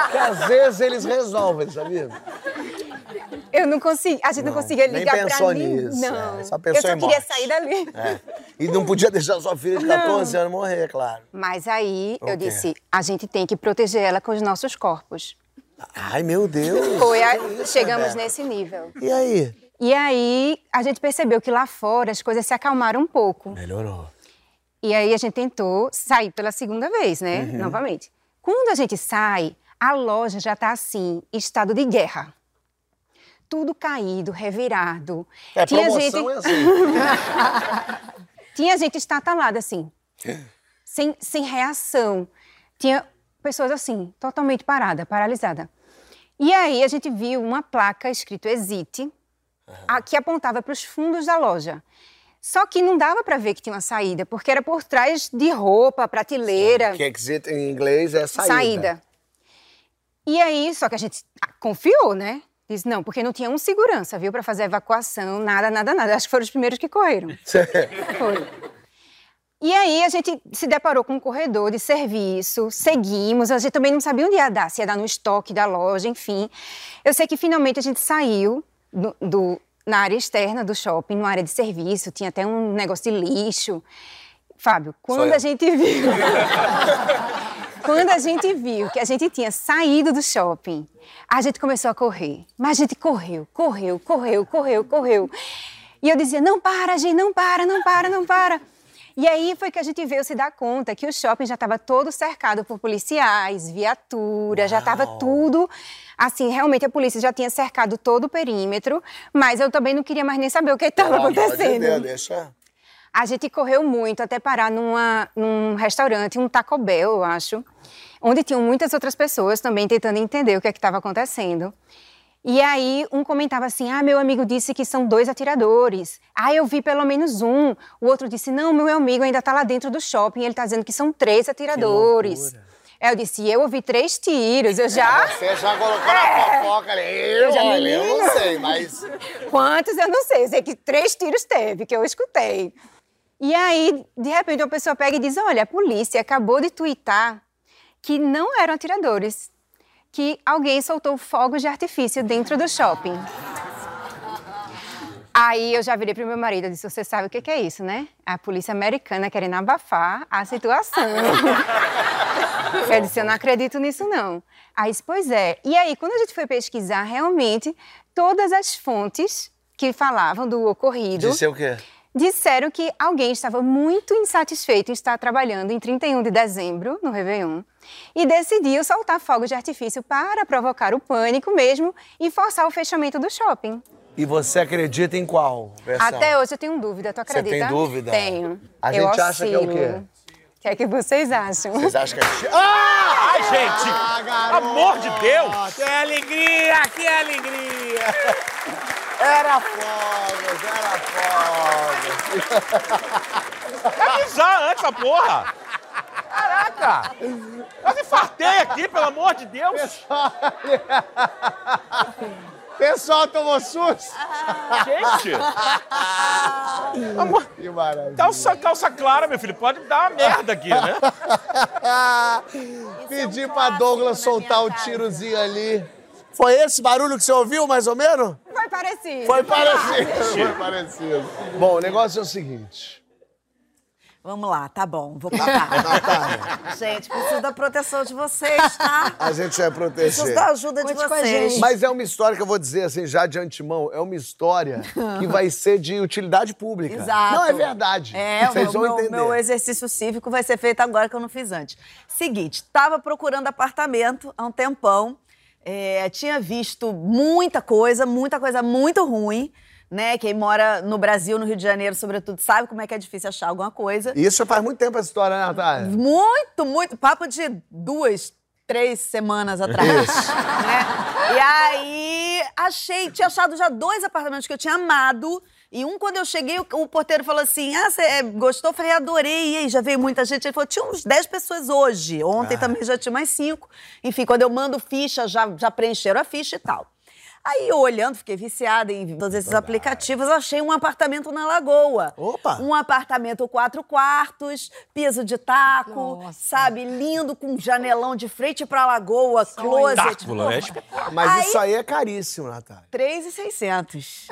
Porque às vezes eles resolvem, sabia? Eu não consegui, a gente não, Não, conseguia nem ligar pensou pra mim. nisso, Não. é, só pensou eu só em queria morte. sair dali. É. E não podia deixar sua filha de 14 anos morrer, claro. Mas aí O eu disse, a gente tem que proteger ela com os nossos corpos. Ai, meu Deus. Foi a- isso, chegamos Roberta? nesse nível. E aí? E aí a gente percebeu que lá fora as coisas se acalmaram um pouco. Melhorou. E aí a gente tentou sair pela segunda vez, né? Uhum. Novamente. Quando a gente sai, a loja já tá assim, estado de guerra. Tudo caído, revirado. É, Tinha gente, é assim. tinha gente estatalada assim, sem, sem reação. Tinha pessoas assim, totalmente parada, paralisada. E aí a gente viu uma placa escrito Exit, a- que apontava para os fundos da loja. Só que não dava para ver que tinha uma saída, porque era por trás de roupa, prateleira, Que exit em inglês é saída. saída. E aí, só que a gente ah, confiou, né? Disse, não, porque não tinha um segurança, viu, para fazer a evacuação, nada, nada, nada. Acho que foram os primeiros que correram. Foi. E aí a gente se deparou com um corredor de serviço, seguimos, a gente também não sabia onde ia dar, se ia dar no estoque da loja, enfim. Eu sei que finalmente a gente saiu do, do- na área externa do shopping, numa área de serviço, tinha até um negócio de lixo. Fábio, quando a gente viu. Quando a gente viu que a gente tinha saído do shopping, a gente começou a correr. Mas a gente correu, correu, correu, correu, correu. E eu dizia: não para, gente, não para, não para, não para. E aí foi que a gente veio se dar conta que o shopping já estava todo cercado por policiais, viatura, já estava tudo. Assim, realmente a polícia já tinha cercado todo o perímetro, mas eu também não queria mais nem saber o que estava acontecendo. deixa. A gente correu muito até parar numa, num restaurante, um Taco Bell, eu acho, onde tinham muitas outras pessoas também tentando entender o que é estava acontecendo. E aí um comentava assim: "Ah, meu amigo disse que são dois atiradores. Ah, eu vi pelo menos um". O outro disse: "Não, meu amigo ainda está lá dentro do shopping, ele está dizendo que são três atiradores". Eu disse: "Eu ouvi três tiros, eu já Você já colocou na fofoca ali. Eu, já olha, eu não sei, mas. Quantos eu não sei, eu sei que três tiros teve, que eu escutei. E aí, de repente, uma pessoa pega e diz: Olha, a polícia acabou de tuitar que não eram atiradores, que alguém soltou fogos de artifício dentro do shopping. Aí eu já virei pro meu marido e disse: Você sabe o que que é isso, né? A polícia americana querendo abafar a situação. eu disse: Eu não acredito nisso, não. Aí disse: Pois é. E aí, quando a gente foi pesquisar, realmente, todas as fontes que falavam do ocorrido Disse o quê? Disseram que alguém estava muito insatisfeito em estar trabalhando em 31 de dezembro, no Réveillon, e decidiu soltar fogos de artifício para provocar o pânico mesmo e forçar o fechamento do shopping. E você acredita em qual versão? Até hoje eu tenho dúvida, tu Você acredita? tem dúvida? Tenho. A Eu gente acha que é o quê? O que é que vocês acham? Vocês acham que é. Ah! Ai, gente! Amor de Deus! Que alegria, que alegria! Era fogos, era fogos. Avisar antes essa porra! Caraca! Quase infartei aqui, pelo amor de Deus! Pessoal tomou susto. Gente! Amor, Que maravilha. calça, calça clara, meu filho, pode dar uma merda aqui, né? Pedi é um pra Douglas soltar o casa. tirozinho ali. Foi esse barulho que você ouviu, mais ou menos? Foi parecido. Foi parecido. Foi parecido. Bom, o negócio é o seguinte. Vamos lá, tá bom, vou contar. Natália, gente, preciso da proteção de vocês, tá? a gente vai Preciso proteger. da ajuda de Conte com a vocês. gente. Mas é uma história que eu vou dizer assim, já de antemão, é uma história que vai ser de utilidade pública. Exato. Não, é verdade. É, Vocês o vão meu, meu, entender. meu exercício cívico vai ser feito agora que eu não fiz antes. Seguinte, tava procurando apartamento há um tempão, é, tinha visto muita coisa, muita coisa muito ruim, né? Quem mora no Brasil, no Rio de Janeiro, sobretudo, sabe como é que é difícil achar alguma coisa. Isso já faz muito tempo essa história, né, Natália? Muito, muito. Papo de duas, três semanas atrás. né? E aí, achei, tinha achado já dois apartamentos que eu tinha amado. E um, quando eu cheguei, o, o porteiro falou assim: Ah, você é, gostou? Eu falei, adorei. E aí, já veio muita gente. Ele falou: tinha uns 10 pessoas hoje. Ontem também já tinha mais cinco. Enfim, quando eu mando ficha, já, já preencheram a ficha e tal. Aí, eu olhando, fiquei viciada em todos esses aplicativos, achei um apartamento na Lagoa. Opa! Um apartamento quatro quartos, piso de taco, sabe? Lindo, com janelão de frente pra lagoa, closet. Espetacular, é espetacular. Mas Aí- isso aí é caríssimo, Natália. 3,600.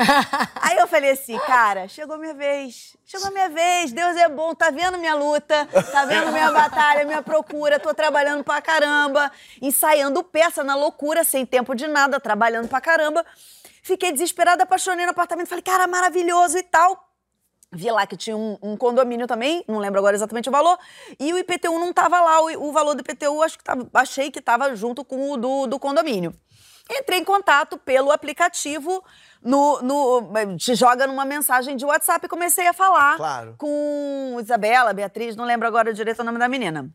Aí eu falei assim, cara, chegou minha vez. Chegou a minha vez, Deus é bom, tá vendo minha luta, tá vendo minha batalha, minha procura, tô trabalhando pra caramba, ensaiando peça na loucura, sem tempo de nada, trabalhando pra caramba. Fiquei desesperada, apaixonei no apartamento, falei, cara, maravilhoso e tal. Vi lá que tinha um, um condomínio também, não lembro agora exatamente o valor, e o IPTU não tava lá, o, o valor do IPTU acho que tava, achei que tava junto com o do, do condomínio. Entrei em contato pelo aplicativo, no, no- te joga numa mensagem de WhatsApp e comecei a falar Claro. com Isabela, Beatriz, não lembro agora direito o nome da menina.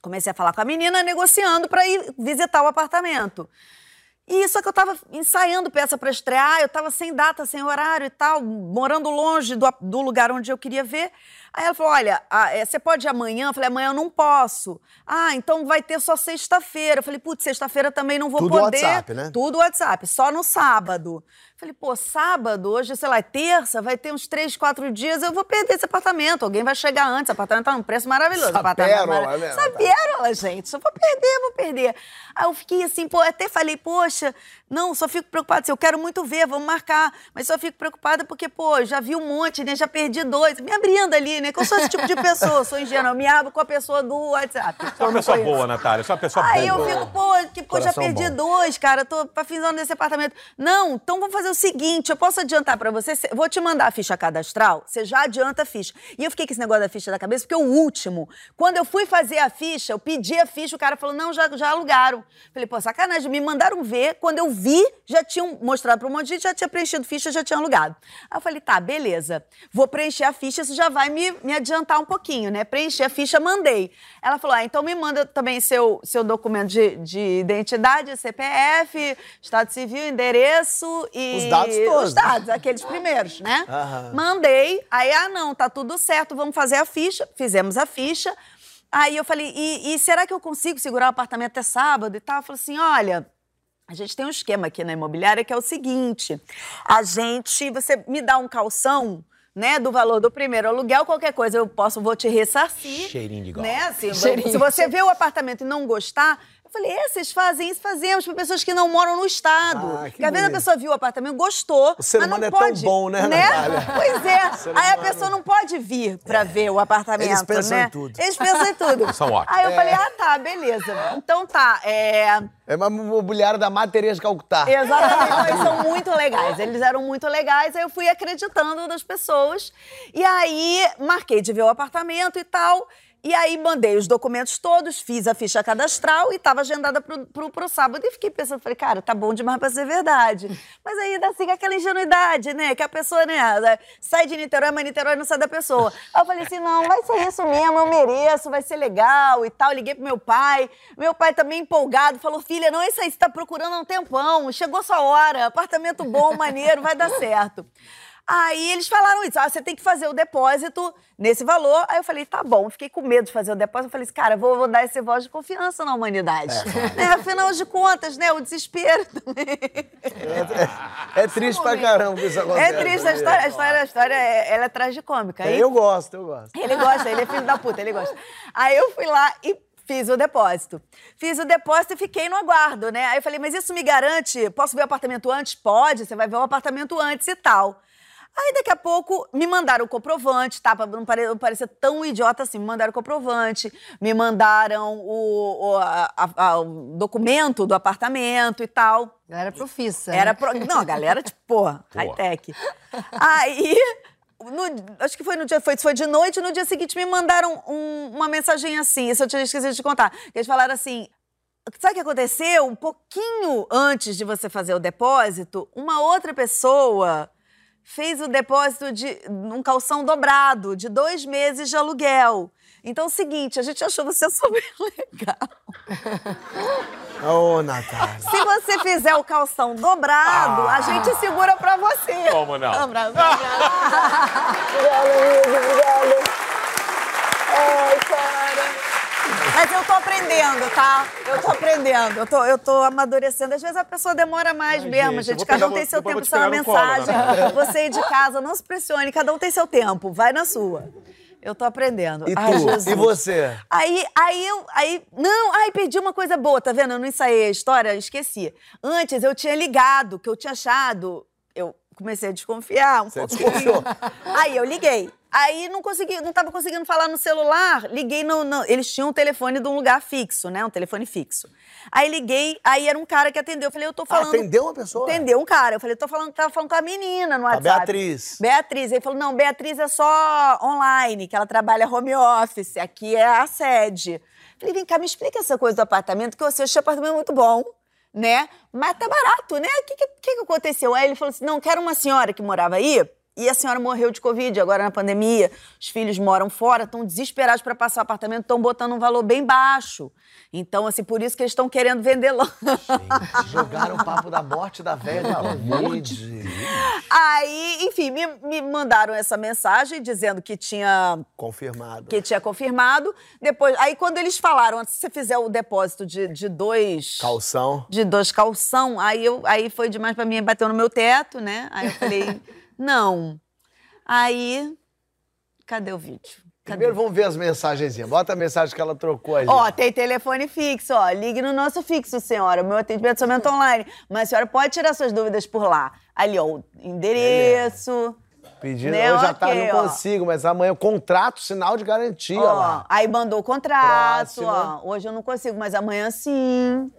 Comecei a falar com a menina, negociando para ir visitar o apartamento. E só que eu tava ensaiando peça para estrear, eu tava sem data, sem horário e tal, morando longe do, do lugar onde eu queria ver. Aí ela falou: Olha, é, você pode ir amanhã? Eu falei: Amanhã eu não posso. Ah, então vai ter só sexta-feira. Eu falei: Putz, sexta-feira também não vou Tudo poder. WhatsApp, né? Tudo WhatsApp, só no sábado. Falei, pô, sábado, hoje, sei lá, é terça, vai ter uns três, quatro dias, eu vou perder esse apartamento. Alguém vai chegar antes, o apartamento tá num preço maravilhoso. Essa pérola, né, Essa Natália? pérola, gente. Só vou perder, vou perder. Aí eu fiquei assim, pô, até falei, poxa, não, só fico preocupada, assim, eu quero muito ver, vamos marcar. Mas só fico preocupada porque, pô, já vi um monte, né? Já perdi dois. Me abrindo ali, né? Que eu sou esse tipo de pessoa, sou ingênua. Eu me abro com a pessoa do WhatsApp. Você é uma pessoa boa, Natália. Você é uma pessoa Aí boa. eu fico, pô, que, pô já perdi bom. dois, cara. Tô pra finalizar nesse apartamento. Não, então vamos fazer o seguinte: eu posso adiantar pra você. cê- Vou te mandar a ficha cadastral, você já adianta a ficha. E eu fiquei com esse negócio da ficha da cabeça, porque o último, quando eu fui fazer a ficha, eu pedi a ficha, o cara falou: não, já, já alugaram. Falei, pô, sacanagem, me mandaram ver. Quando eu vi, já tinham mostrado pra um monte de gente, já tinha preenchido ficha, já tinha alugado. Aí eu falei, tá, beleza. Vou preencher a ficha, isso já vai me, me adiantar um pouquinho, né? Preenchi a ficha, mandei. Ela falou, ah, então me manda também seu, seu documento de, de identidade, CPF, Estado Civil, endereço e... Os dados todos. Os dados, aqueles primeiros, né? Aham. Mandei, aí, ah, não, tá tudo certo, vamos fazer a ficha. Fizemos a ficha. Aí eu falei, e, e será que eu consigo segurar o apartamento até sábado e tal? Eu falei assim, olha... A gente tem um esquema aqui na imobiliária que é o seguinte: a gente, você me dá um calção, né, do valor do primeiro aluguel, qualquer coisa eu posso, vou te ressarcir. Cheirinho de gol. Né, assim, Cheirinho. se você vê o apartamento e não gostar, falei, é, vocês fazem isso, fazemos para pessoas que não moram no estado. Ah, que Porque às vezes a pessoa viu o apartamento, gostou, O ser mas não humano é tão pode, bom, né, Natália? Pois é. Aí a humano- pessoa não pode vir para ver o apartamento, Eles pensam né? em tudo. Eles pensam em tudo. São ótimos. Aí eu falei, ah, tá, beleza. Então tá, é... É uma mobiliária da Madre Teresa de Calcutá. Exatamente, Então, eles são muito legais. Eles eram muito legais, aí eu fui acreditando das pessoas. E aí marquei de ver o apartamento e tal. E aí mandei os documentos todos, fiz a ficha cadastral e estava agendada pro, pro, pro sábado. E fiquei pensando, falei, cara, tá bom demais pra ser verdade. Mas aí ainda assim, aquela ingenuidade, né? Que a pessoa, né, sai de Niterói, mas Niterói não sai da pessoa. Aí eu falei assim, não, vai ser isso mesmo, eu mereço, vai ser legal e tal. Liguei pro meu pai. Meu pai também empolgado, falou, filha, não é isso aí, você tá procurando há um tempão. Chegou sua hora, apartamento bom, maneiro, vai dar certo. Aí eles falaram isso, ah, você tem que fazer o depósito nesse valor. Aí eu falei, tá bom, fiquei com medo de fazer o depósito. Eu falei, assim, cara, vou, vou dar esse voz de confiança na humanidade. né? Afinal de contas, né, o desespero também. É triste pra caramba que isso acontece. É triste, a história, a história, a história é, ela é tragicômica. Aí Eu gosto, eu gosto. ele gosta, ele é filho da puta, ele gosta. Aí eu fui lá e fiz o depósito. Fiz o depósito e fiquei no aguardo, né? Aí eu falei, mas isso me garante, posso ver o apartamento antes? Pode, você vai ver o apartamento antes e tal. Aí daqui a pouco me mandaram o comprovante, tá? Pra não pare- não parecer tão idiota assim. Me mandaram o comprovante, me mandaram o, o, a- a- o documento do apartamento e tal. Galera profissa. Era né? pro... Não, a galera, tipo, porra, high-tech. Aí, no- acho que foi no dia, foi, foi de noite, no dia seguinte me mandaram um- uma mensagem assim, isso eu tinha esquecido de contar. Eles falaram assim, sabe o que aconteceu? Um pouquinho antes de você fazer o depósito, uma outra pessoa fez o depósito de um calção dobrado, de dois meses de aluguel. Então é o seguinte, a gente achou você super legal. Ô, Natália. Se você fizer o calção dobrado, a gente segura pra você. Como não? Dobra, obrigada. Obrigada, Mas eu tô aprendendo, tá? Eu tô aprendendo, eu tô, eu tô amadurecendo. Às vezes a pessoa demora mais Ai, mesmo, gente, Cada um tem seu tempo, te seu pegar no colo, mensagem. né? Você aí de casa, não se pressione, cada um tem seu tempo. Vai na sua. Eu tô aprendendo. E Ai, tu? Jesus. E você? Aí, aí eu. Aí, não, ai, perdi uma coisa boa, tá vendo? Eu não ensaiei a história, esqueci. Antes eu tinha ligado, que eu tinha achado. Eu comecei a desconfiar um Você pouco. desconfiou? Aí eu liguei. Aí não consegui, não tava conseguindo falar no celular. Liguei no, no- Eles tinham um telefone de um lugar fixo, né? Um telefone fixo. Aí liguei, aí era um cara que atendeu. Eu falei, eu tô Ah, falando. atendeu uma pessoa? Entendeu um cara. Eu falei, tô falando, tava falando com a menina no A WhatsApp. Beatriz. Beatriz. Ele falou, não, Beatriz é só online, que ela trabalha home office, aqui é a sede. Falei, vem cá, me explica essa coisa do apartamento, que eu achei o apartamento muito bom, né? Mas tá barato, né? O que, que, que que aconteceu? Aí ele falou assim, não, quero uma senhora que morava aí, e a senhora morreu de Covid agora na pandemia. Os filhos moram fora, estão desesperados para passar o apartamento, estão botando um valor bem baixo. Então, assim, por isso que eles estão querendo vender logo. Jogaram o papo da morte da velha da Covid. Aí, enfim, me, me mandaram essa mensagem dizendo que tinha Confirmado. que tinha confirmado. Depois, aí quando eles falaram, se você fizer o depósito de, de dois Calção. de dois calção, aí eu aí foi demais pra mim, bateu no meu teto, né? Aí eu falei, não. Aí cadê o vídeo? Cadê? Primeiro vamos ver as mensagenzinhas. Bota a mensagem que ela trocou aí. Ó, tem telefone fixo, ó. Ligue no nosso fixo, senhora. Meu atendimento é somente online. Mas a senhora pode tirar suas dúvidas por lá. Ali, ó, o endereço. Pedindo, Né, hoje à tarde ok, não ó. consigo, mas amanhã contrato sinal de garantia Ó, lá. aí mandou o contrato, Próxima. ó. Hoje eu não consigo, mas amanhã sim.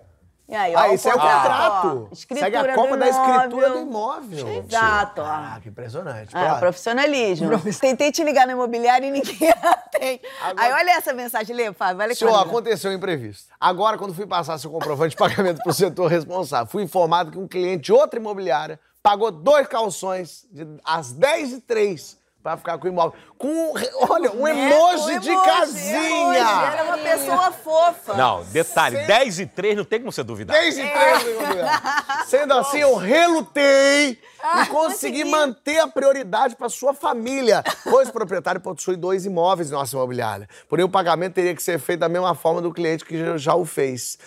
E aí, ó, Ah, isso é o contrato. ó. Escritura Segue a copa do da escritura do imóvel. Exato, ó. Caraca, impressionante. É, profissionalismo. Tentei te ligar no imobiliário e ninguém atende. Aí olha essa mensagem, lê, Fábio. Olha que Senhor, aconteceu um imprevisto. Agora, quando fui passar seu comprovante de pagamento para o setor responsável, fui informado que um cliente de outra imobiliária pagou dois calções de, às 10 e 3 para ficar com o imóvel. Com, olha, um Né? emoji Um de emoji, casinha. emoji. Era uma pessoa fofa. Não, detalhe, 10 e 3 não tem como você duvidar. 10 e 3 no imobiliário. Sendo assim, eu relutei Ah, e consegui manter a prioridade para sua família, pois o proprietário possui dois imóveis em nossa imobiliária. Porém, o pagamento teria que ser feito da mesma forma do cliente que já o fez.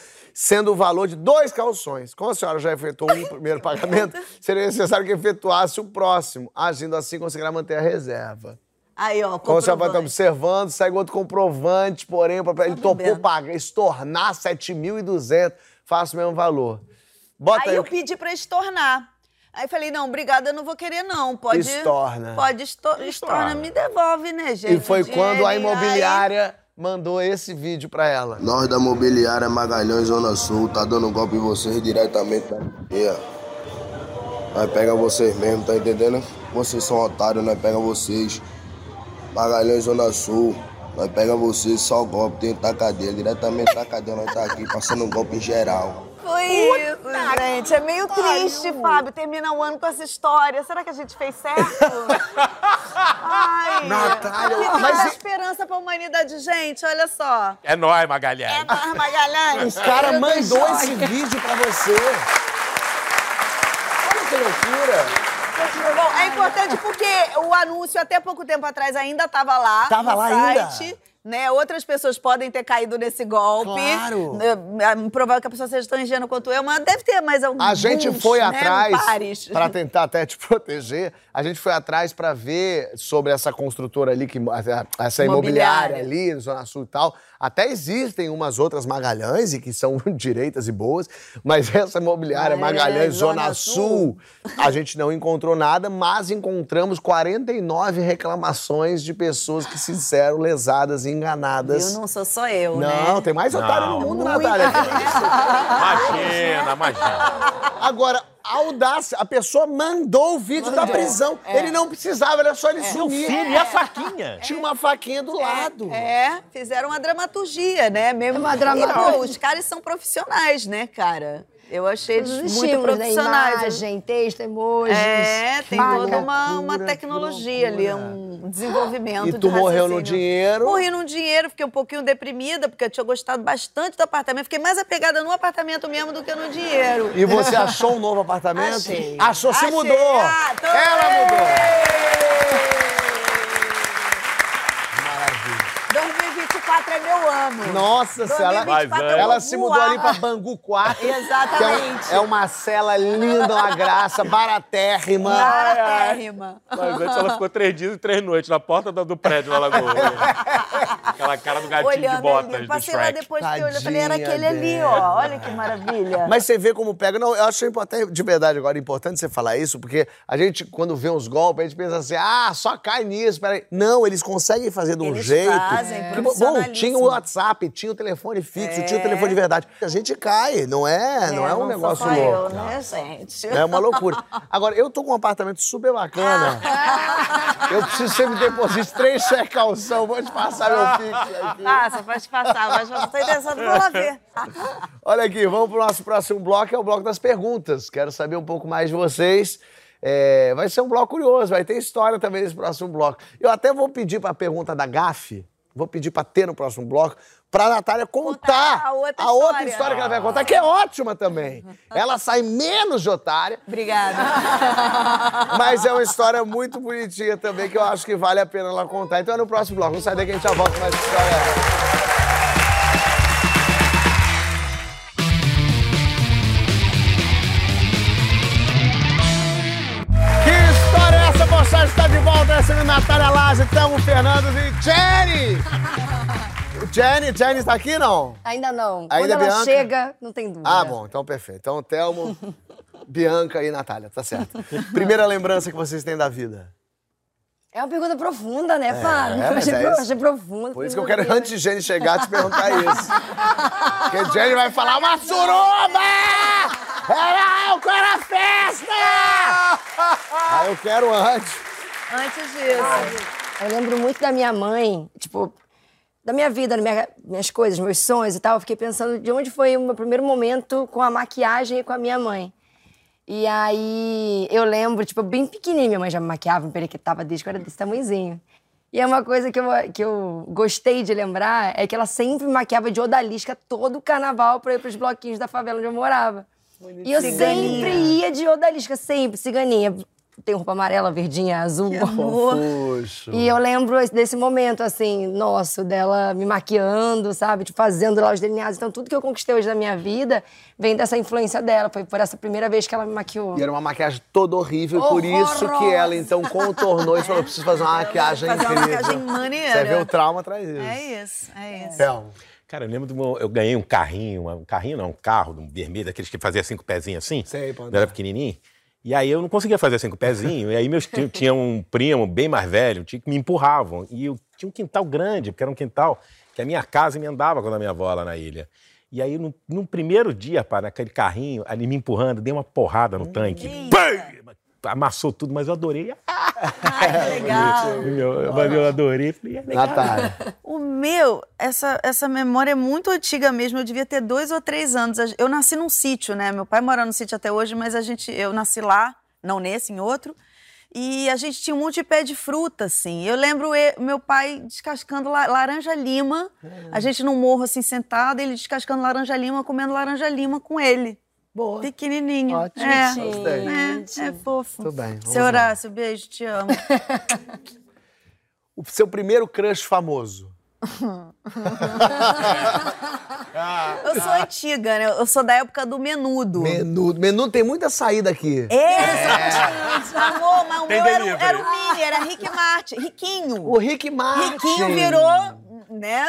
Sendo o valor de dois calções. Como a senhora já efetuou um primeiro pagamento, seria necessário que efetuasse o próximo. Agindo assim, conseguirá manter a reserva. Aí, ó, Como a senhora vai estar observando, segue outro comprovante, porém, ele topou vendo. pagar, estornar 7.200, faça o mesmo valor. Bota Aí aí, eu pedi pra estornar. Aí falei, não, obrigada, eu não vou querer, não. Pode. Estorna. Pode estor estorna, me devolve, né, gente? E foi quando a imobiliária mandou esse vídeo pra ela. Nós da Mobiliária Magalhães Zona Sul tá dando golpe em vocês diretamente da cadeia. Nós pega vocês mesmo, tá entendendo? Vocês são otários, nós pega vocês. Magalhães Zona Sul, nós pega vocês só golpe dentro da cadeia, diretamente da cadeia nós tá aqui passando um golpe em geral. Foi isso, gente. É meio triste, Fábio, terminar o ano com essa história. Será que a gente fez certo? Ai. Natália, que mas e- esperança pra humanidade. Gente, olha só. É nóis, Magalhães. É nós, Magalhães. O cara mandou esse vídeo pra você. Olha que loucura. Bom, é importante porque o anúncio até pouco tempo atrás ainda estava lá. Tava lá ainda? site. Né? Outras pessoas podem ter caído nesse golpe. Claro. É, é provável que a pessoa seja tão ingênua quanto eu, mas deve ter mais alguns. A gente foi né, atrás para tentar até te proteger. A gente foi atrás para ver sobre essa construtora ali que essa imobiliária Imobiliária. ali, no Zona Sul e tal. Até existem umas outras Magalhães e que são direitas e boas, mas essa imobiliária É, Magalhães Zona, Zona Sul, a gente não encontrou nada, mas encontramos 49 reclamações de pessoas que se disseram lesadas e enganadas. Eu não sou só eu, né? Não, tem mais otário no mundo, Natália. Que isso? Imagina, imagina. Agora, a audácia, a pessoa mandou o vídeo da prisão. Ele não precisava, era só ele Meu sumir. filho, e a faquinha? Tinha uma faquinha do lado. É, fizeram uma dramaturgia, né? Mesmo... Uma E, dramaturgia. pô, os caras são profissionais, né, cara? Eu achei eles muito né? profissionais. Imagem, texto, emojis. É, tem faca. toda uma, uma tecnologia ali, um desenvolvimento E de tu morreu no dinheiro? Morri no dinheiro, fiquei um pouquinho deprimida, porque eu tinha gostado bastante do apartamento. Fiquei mais apegada no apartamento mesmo do que no dinheiro. E você achou um novo apartamento? Achei. Achou, se Achei. mudou. Ah, Ela bem. mudou. 2024 é meu ano. Nossa, ela, 2024 eu ela se mudou ali pra. Bangu 4. Exatamente. Que é, um- é uma cela linda, uma graça, baratérrima. Baratérrima. Mas antes ela ficou três dias e três noites na porta do, do prédio lá na Lagoa. Aquela cara do gatinho de Olhando botas ali. do Passei lá Shrek. depois que eu olhei, eu falei, era Tadinha aquele ali, dela. ó. Olha que maravilha. Mas você vê como pega. Não, eu acho importante, de verdade, agora, importante você falar isso, porque a gente, quando vê uns golpes, a gente pensa assim, ah, só cai nisso, peraí. Não, eles conseguem fazer de um Eles jeito. fazem, que, bom, tinha o profissionalíssimo. WhatsApp, tinha o telefone fixo, tinha o telefone de verdade. A gente cai, não é? não é um sou negócio só louco. eu, né, gente? É uma loucura. Agora, eu tô com um apartamento super bacana. Eu preciso você me deposite três cheques calção. Vou te passar meu pix aqui. Passa, pode passar, mas eu tô interessado, vou lá ver. Olha aqui, vamos pro nosso próximo bloco, é o bloco das perguntas. Quero saber um pouco mais de vocês. É, vai ser um bloco curioso, vai ter história também nesse próximo bloco. Eu até vou pedir para a pergunta da GAF, vou pedir para ter no próximo bloco, para a Natália contar, Contar a outra outra história. história que ela vai contar, que é ótima também. Ela sai menos de otária, Obrigada. mas é uma história muito bonitinha também, que eu acho que vale a pena ela contar. Então é no próximo bloco. Não sai daqui, a gente já volta com mais história. Natália Laje, Tamo Fernandes e Jenny! Jenny, Jenny está aqui, não? Ainda não. Ainda Quando ela Bianca? chega, não tem dúvida. Ah, bom, então perfeito. Então, Thelmo, Bianca e Natália, tá certo. Primeira lembrança que vocês têm da vida? É uma pergunta profunda, né, Fábio? é, eu mas achei, é pro- isso. achei profunda. Por isso que eu quero, antes de Jenny chegar, te perguntar isso. Porque Jenny vai falar uma suruba! Era, eu quero a festa! Aí eu quero antes. Antes disso. Eu lembro muito da minha mãe, tipo, da minha vida, da minha- minhas coisas, meus sonhos e tal. Eu fiquei pensando de onde foi o meu primeiro momento com a maquiagem e com a minha mãe. E aí eu lembro, tipo, bem pequenininha, minha mãe já me maquiava, me periquitava desde que eu era desse tamanhozinho. E é uma coisa que eu, que eu gostei de lembrar, é que ela sempre me maquiava de odalisca todo o carnaval pra ir pros bloquinhos da favela onde eu morava. E eu sempre ia de odalisca, sempre, ciganinha. Tem roupa amarela, verdinha, azul. Puxa. E eu lembro desse momento, assim, nosso, dela me maquiando, sabe? Tipo, fazendo lá os delineados. Então, tudo que eu conquistei hoje na minha vida vem dessa influência dela. Foi por essa primeira vez que ela me maquiou. E era uma maquiagem toda horrível, por isso que ela então contornou e falou: preciso fazer uma maquiagem Fazer uma incrível. maquiagem maneira. Você vê o trauma atrás disso. É isso, é isso. Então, Cara, eu lembro do meu. Eu ganhei um carrinho, um carrinho não, um carro um vermelho, daqueles que fazia cinco pezinhos assim. Sei, Quando era pequenininho. E aí eu não conseguia fazer cinco pezinhos. e aí meus tios tinha um primo bem mais velho, tinha que me empurravam. E eu tinha um quintal grande, porque era um quintal que a minha casa me andava quando a minha avó lá na ilha. E aí, no, no primeiro dia, pá, naquele carrinho, ali me empurrando, dei uma porrada no tanque. Pam! Amassou tudo, mas eu adorei. Ai, que legal. Eu, mas eu adorei. Falei, é legal. Natália. O meu, essa, essa memória é muito antiga mesmo. Eu devia ter dois ou três anos. Eu nasci num sítio, né? Meu pai mora no sítio até hoje, mas a gente, eu nasci lá, não nesse, em outro. E a gente tinha um monte de pé de fruta, assim. Eu lembro e- meu pai descascando la- laranja-lima. A gente num morro, assim, sentado, ele descascando laranja-lima, comendo laranja-lima com ele. Boa. Pequenininho. Ótimo. É, Gostei. é, é fofo. Tudo bem, vamos Seu lá. Horácio, beijo, te amo. O seu primeiro crush famoso. Eu sou antiga, né? Eu sou da época do menudo. Menudo. Menudo tem muita saída aqui. É, amor, mas o Tem meu era, era o Mini, era Rick Martin, Riquinho. O Rick Martin. Riquinho virou, né?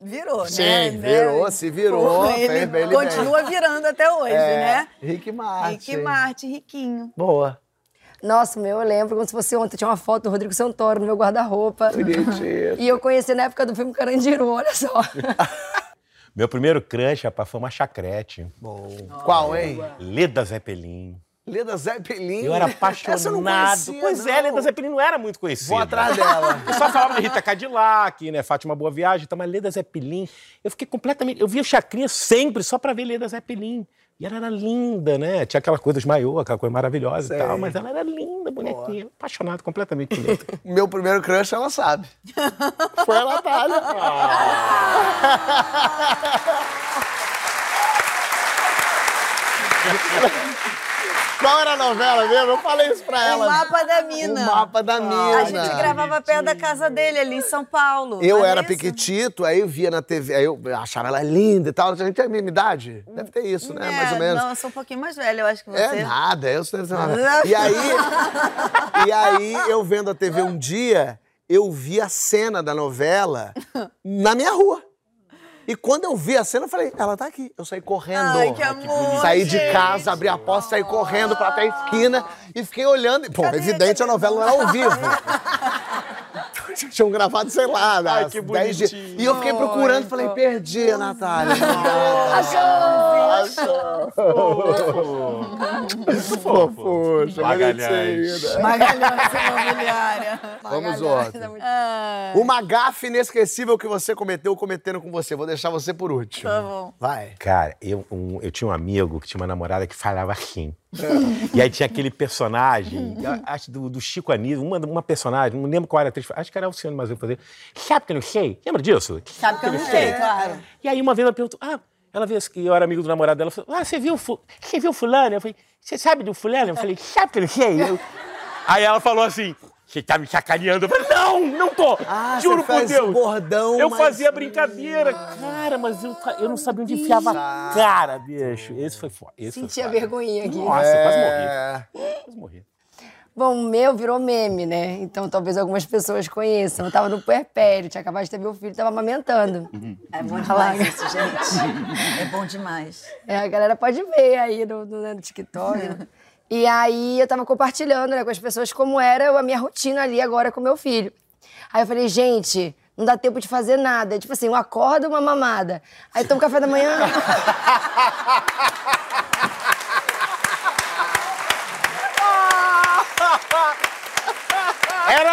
Virou, Sim, né? virou, se virou, ele bem, ele continua virando até hoje, É, né? Rick Martin. Rick Martin, Riquinho. Boa. Nossa, meu, eu lembro como se fosse ontem. Tinha uma foto do Rodrigo Santoro no meu guarda-roupa. Bonitinho. E eu conheci na época do filme Carandiru, olha só. Meu primeiro crush, rapaz, foi uma chacrete. Bom. Qual, hein? Leda Zeppelin. Leda Zeppelin. Eu era apaixonado. conhecia, pois não. é, Leda Zeppelin não era muito conhecida. Vou atrás dela. Eu só falava de Rita Cadillac, né? Fátima Boa Viagem, então, mas Leda Zeppelin. Eu fiquei completamente. Eu via Chacrinha sempre só pra ver Leda Zeppelin. E ela era linda, né? Tinha aquela coisa de maiô, aquela coisa maravilhosa Sei. e tal, mas ela era linda, bonequinha. Apaixonado completamente por Leda. Meu primeiro crush, ela sabe. Foi a Natália. Qual era a novela mesmo? Eu falei isso pra O ela. mapa da mina. O mapa da mina. A gente gravava perto da casa dele, ali em São Paulo. Eu é era isso? aí eu via na TV, aí eu achava ela linda e tal. A gente tem a mesma idade? Deve ter isso, né? É, Mais ou menos. Não, eu sou um pouquinho mais velha, eu acho que você. É nada, eu sou E aí, e aí, eu vendo a TV um dia, eu vi a cena da novela na minha rua. E quando eu vi a cena, eu falei, ela tá aqui. Eu saí correndo. Ai, que amor, Saí de gente. casa, abri a porta, saí correndo pra até a esquina e fiquei olhando. E, Pô, evidente, a novela não era ao vivo. Tinham gravado, sei lá, Ai, que 10 dias. bonitinho. E eu fiquei procurando, falei, perdi a Natália. Fofuxa, Magalhães. bonitinha. Magalhães Imobiliária. Vamos outro. Uma gafe inesquecível que você cometeu ou cometeram com você. Vou deixar você por último. Tá bom. Vai. Cara, eu, um- eu tinha um amigo que tinha uma namorada que falava assim. E aí tinha aquele personagem, acho do, do Chico Anísio, uma, uma personagem, não lembro qual era a atriz, acho que era o Luciano Mas eu fazer. Sabe que eu não sei? Lembra disso? Sabe que eu não sei, claro. E aí uma vez ela perguntou, ah, ela veio, assim, eu era amigo do namorado dela, falou, ah, você viu, você viu fulano? Eu falei, você sabe do fulano? Eu falei, sabe que eu sei? Eu- Aí ela falou assim, você tá me sacaneando? Eu falei, não, não tô, Ah, juro por Deus. bordão, eu mas- fazia brincadeira, cara, mas eu, eu não sabia onde enfiava a cara, bicho. Esse foi foda. Esse foi Senti a foda. vergonhinha aqui. Nossa, eu quase morri. É... Quase morri. Bom, o meu virou meme, né? Então talvez algumas pessoas conheçam. Eu tava no puerpério, tinha acabado de ter meu filho, tava amamentando. É bom demais isso, gente. É bom demais. É, a galera pode ver aí no, no, né, no TikTok. E aí eu tava compartilhando né, com as pessoas como era a minha rotina ali agora com meu filho. Aí eu falei, gente, não dá tempo de fazer nada. Tipo assim, um acorda, uma mamada. Aí tomo café da manhã.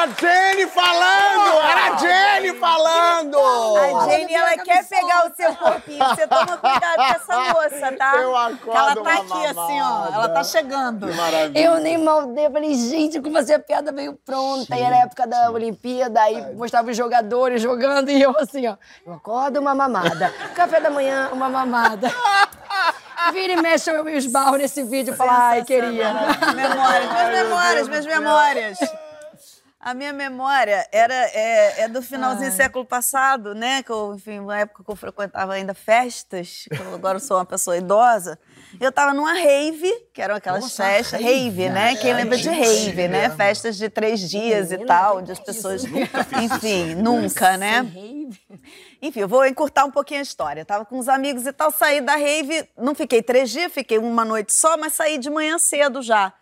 Era a Jenny falando! Era a Jenny falando! A Jenny, ela quer pegar o seu corpinho. Você toma cuidado com essa moça, tá? Eu acordo ela tá uma aqui assim, ó. Ela tá chegando. Que maravilha. Eu nem maldei, eu falei, gente, como assim a piada veio pronta. E era a época da Olimpíada, aí mostrava os jogadores jogando e eu assim, ó. Eu acordo, uma mamada. Café da manhã, uma mamada. Vira e mexe, eu me esbarro nesse vídeo e falo, ai, queria. Memórias, minhas memórias, minhas memórias. A minha memória era, é, é do finalzinho do século passado, né? Que eu, enfim, uma época que eu frequentava ainda festas, que eu agora sou uma pessoa idosa. Eu tava numa rave, que eram aquelas festas, rave, né? Quem lembra de rave, né? Festas de três dias e tal, onde as pessoas. Enfim, nunca, né? Enfim, eu vou encurtar um pouquinho a história. Eu tava com uns amigos e tal, saí da rave, não fiquei três dias, fiquei uma noite só, mas saí de manhã cedo já.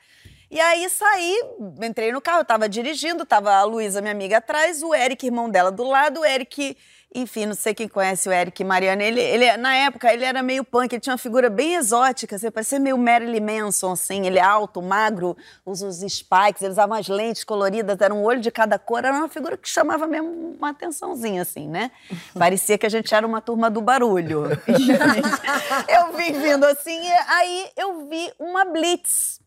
E aí saí, entrei no carro, eu tava dirigindo, tava a Luísa, minha amiga, atrás, o Eric, irmão dela, do lado, o Eric, enfim, não sei quem conhece o Eric Mariana, ele, ele, na época, ele era meio punk, ele tinha uma figura bem exótica, assim, parecia meio Marilyn Manson, assim, ele é alto, magro, usa os spikes, ele usava umas lentes coloridas, era um olho de cada cor, era uma figura que chamava mesmo uma atençãozinha, assim, né? Parecia que a gente era uma turma do barulho. eu vim vindo assim, e aí eu vi uma blitz,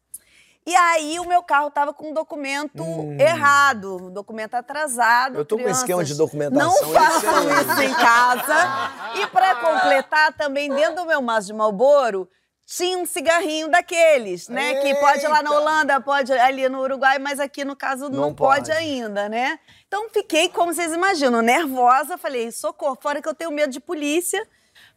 e aí o meu carro tava com um documento errado, um documento atrasado. Hum. Eu tô com um crianças, esquema de documentação Não façam isso em casa. E pra completar, também dentro do meu maço de Malboro, tinha um cigarrinho daqueles, né? Que pode ir lá na Eita! Holanda, pode ali no Uruguai, mas aqui no caso não, Não pode. pode. ainda, né? Então fiquei, como vocês imaginam, nervosa. Falei, socorro, fora que eu tenho medo de polícia.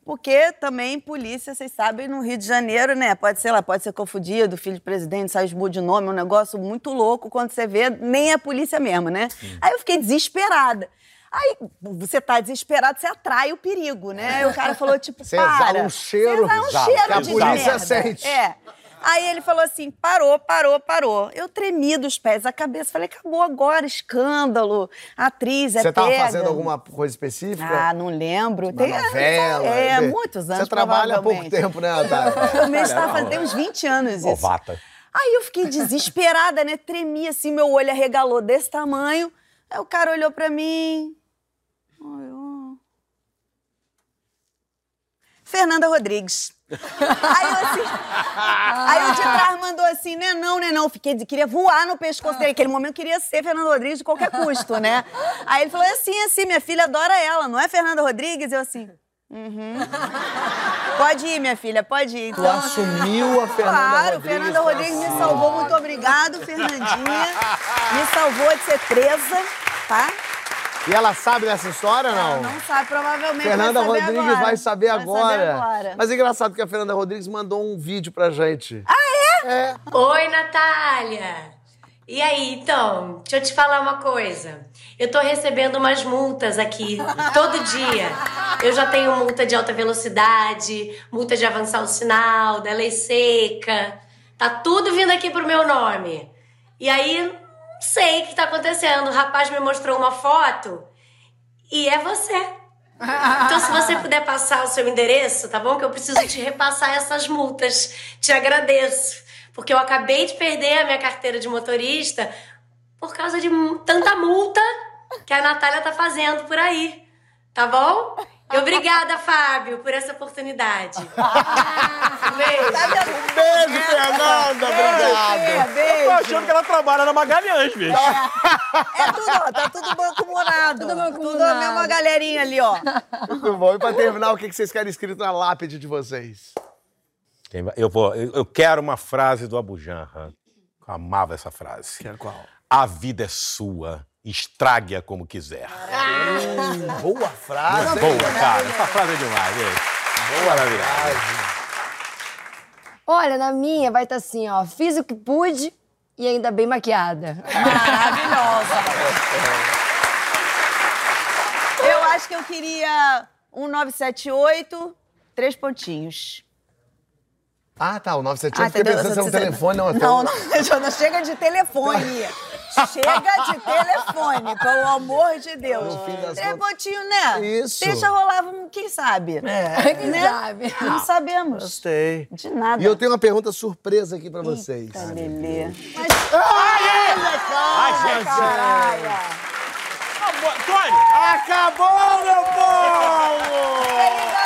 Porque também polícia, vocês sabem, no Rio de Janeiro, né? Pode ser lá, pode ser confundido, filho de presidente, sai de nome, é um negócio muito louco. Quando você vê, nem é polícia mesmo, né? Aí eu fiquei desesperada. Aí você tá desesperado, você atrai o perigo, né? Aí o cara falou, tipo, Você para. exala um cheiro, Você um cheiro a de polícia merda. sente. É. Aí ele falou assim: parou, parou, parou. Eu tremi dos pés, a cabeça. Falei: acabou agora, escândalo. A atriz é Você tava pega. fazendo alguma coisa específica? Ah, não lembro. Uma novela? É, Bem, muitos anos. Você trabalha há pouco tempo, né, Natália? Eu mesmo estava fazendo, tem uns 20 anos isso. Novata. Aí eu fiquei desesperada, né? Tremi assim, meu olho arregalou desse tamanho. Aí o cara olhou pra mim. Olhou. Fernanda Rodrigues. Aí eu assim. aí o de trás mandou assim, né? Não, né? Não. Fiquei, queria voar no pescoço dele. Naquele momento eu queria ser Fernanda Rodrigues de qualquer custo, né? Aí ele falou assim, assim, minha filha adora ela, não é Fernanda Rodrigues? Eu assim. Uhum. Pode ir, minha filha, pode ir. Tu Então, assumiu a Fernanda Claro, Rodrigues. Fernanda Rodrigues me salvou. Muito obrigado, Fernandinha. Me salvou de ser presa, tá? E ela sabe dessa história ou não? Não sabe, provavelmente Fernanda vai saber Rodrigues agora. vai saber Vai agora. agora. Mas é engraçado que a Fernanda Rodrigues mandou um vídeo pra gente. Oi, Natália! E aí, então, deixa eu te falar uma coisa. Eu tô recebendo umas multas aqui todo dia. Eu já tenho multa de alta velocidade, multa de avançar o sinal, da lei seca. Tá tudo vindo aqui pro meu nome. E aí, sei o que tá acontecendo. O rapaz me mostrou uma foto e é você. Então, se você puder passar o seu endereço, tá bom? Que eu preciso te repassar essas multas. Te agradeço. Porque eu acabei de perder a minha carteira de motorista por causa de tanta multa que a Natália tá fazendo por aí. Tá bom? Obrigada, Fábio, por essa oportunidade. Um beijo. Um beijo, Fernanda! Obrigado! É, Tô beijo. achando que ela trabalha na Magalhães, bicho. É tudo, ó, tá tudo mancomunado. Tudo mancomunado. Tudo a mesma galerinha ali, ó. Muito bom. E pra terminar, o que que vocês querem escrito na lápide de vocês? Eu, vou, eu eu quero uma frase do Abu Janra. Eu amava essa frase. Quero qual? A vida é sua, estrague-a como quiser. Boa frase. hein? Boa, cara. Essa frase é demais, gente. Maravilhosa. Olha, na minha vai estar assim, ó. Fiz o que pude e ainda bem maquiada. Maravilhosa. Eu acho que eu queria um 978, três pontinhos. Ah, tá, o 978. Ah, Fiquei pensando se é um telefone, não. Não, não, não chega de telefone. Chega de telefone, pelo amor de Deus. No fim das né? Isso. Deixa rolar, quem sabe? É. Quem Né? sabe? Não sabemos. Gostei. De nada. E eu tenho uma pergunta surpresa aqui pra vocês. Eita, Lelê. Ai, gente! Caralho! Tony! Acabou, meu povo!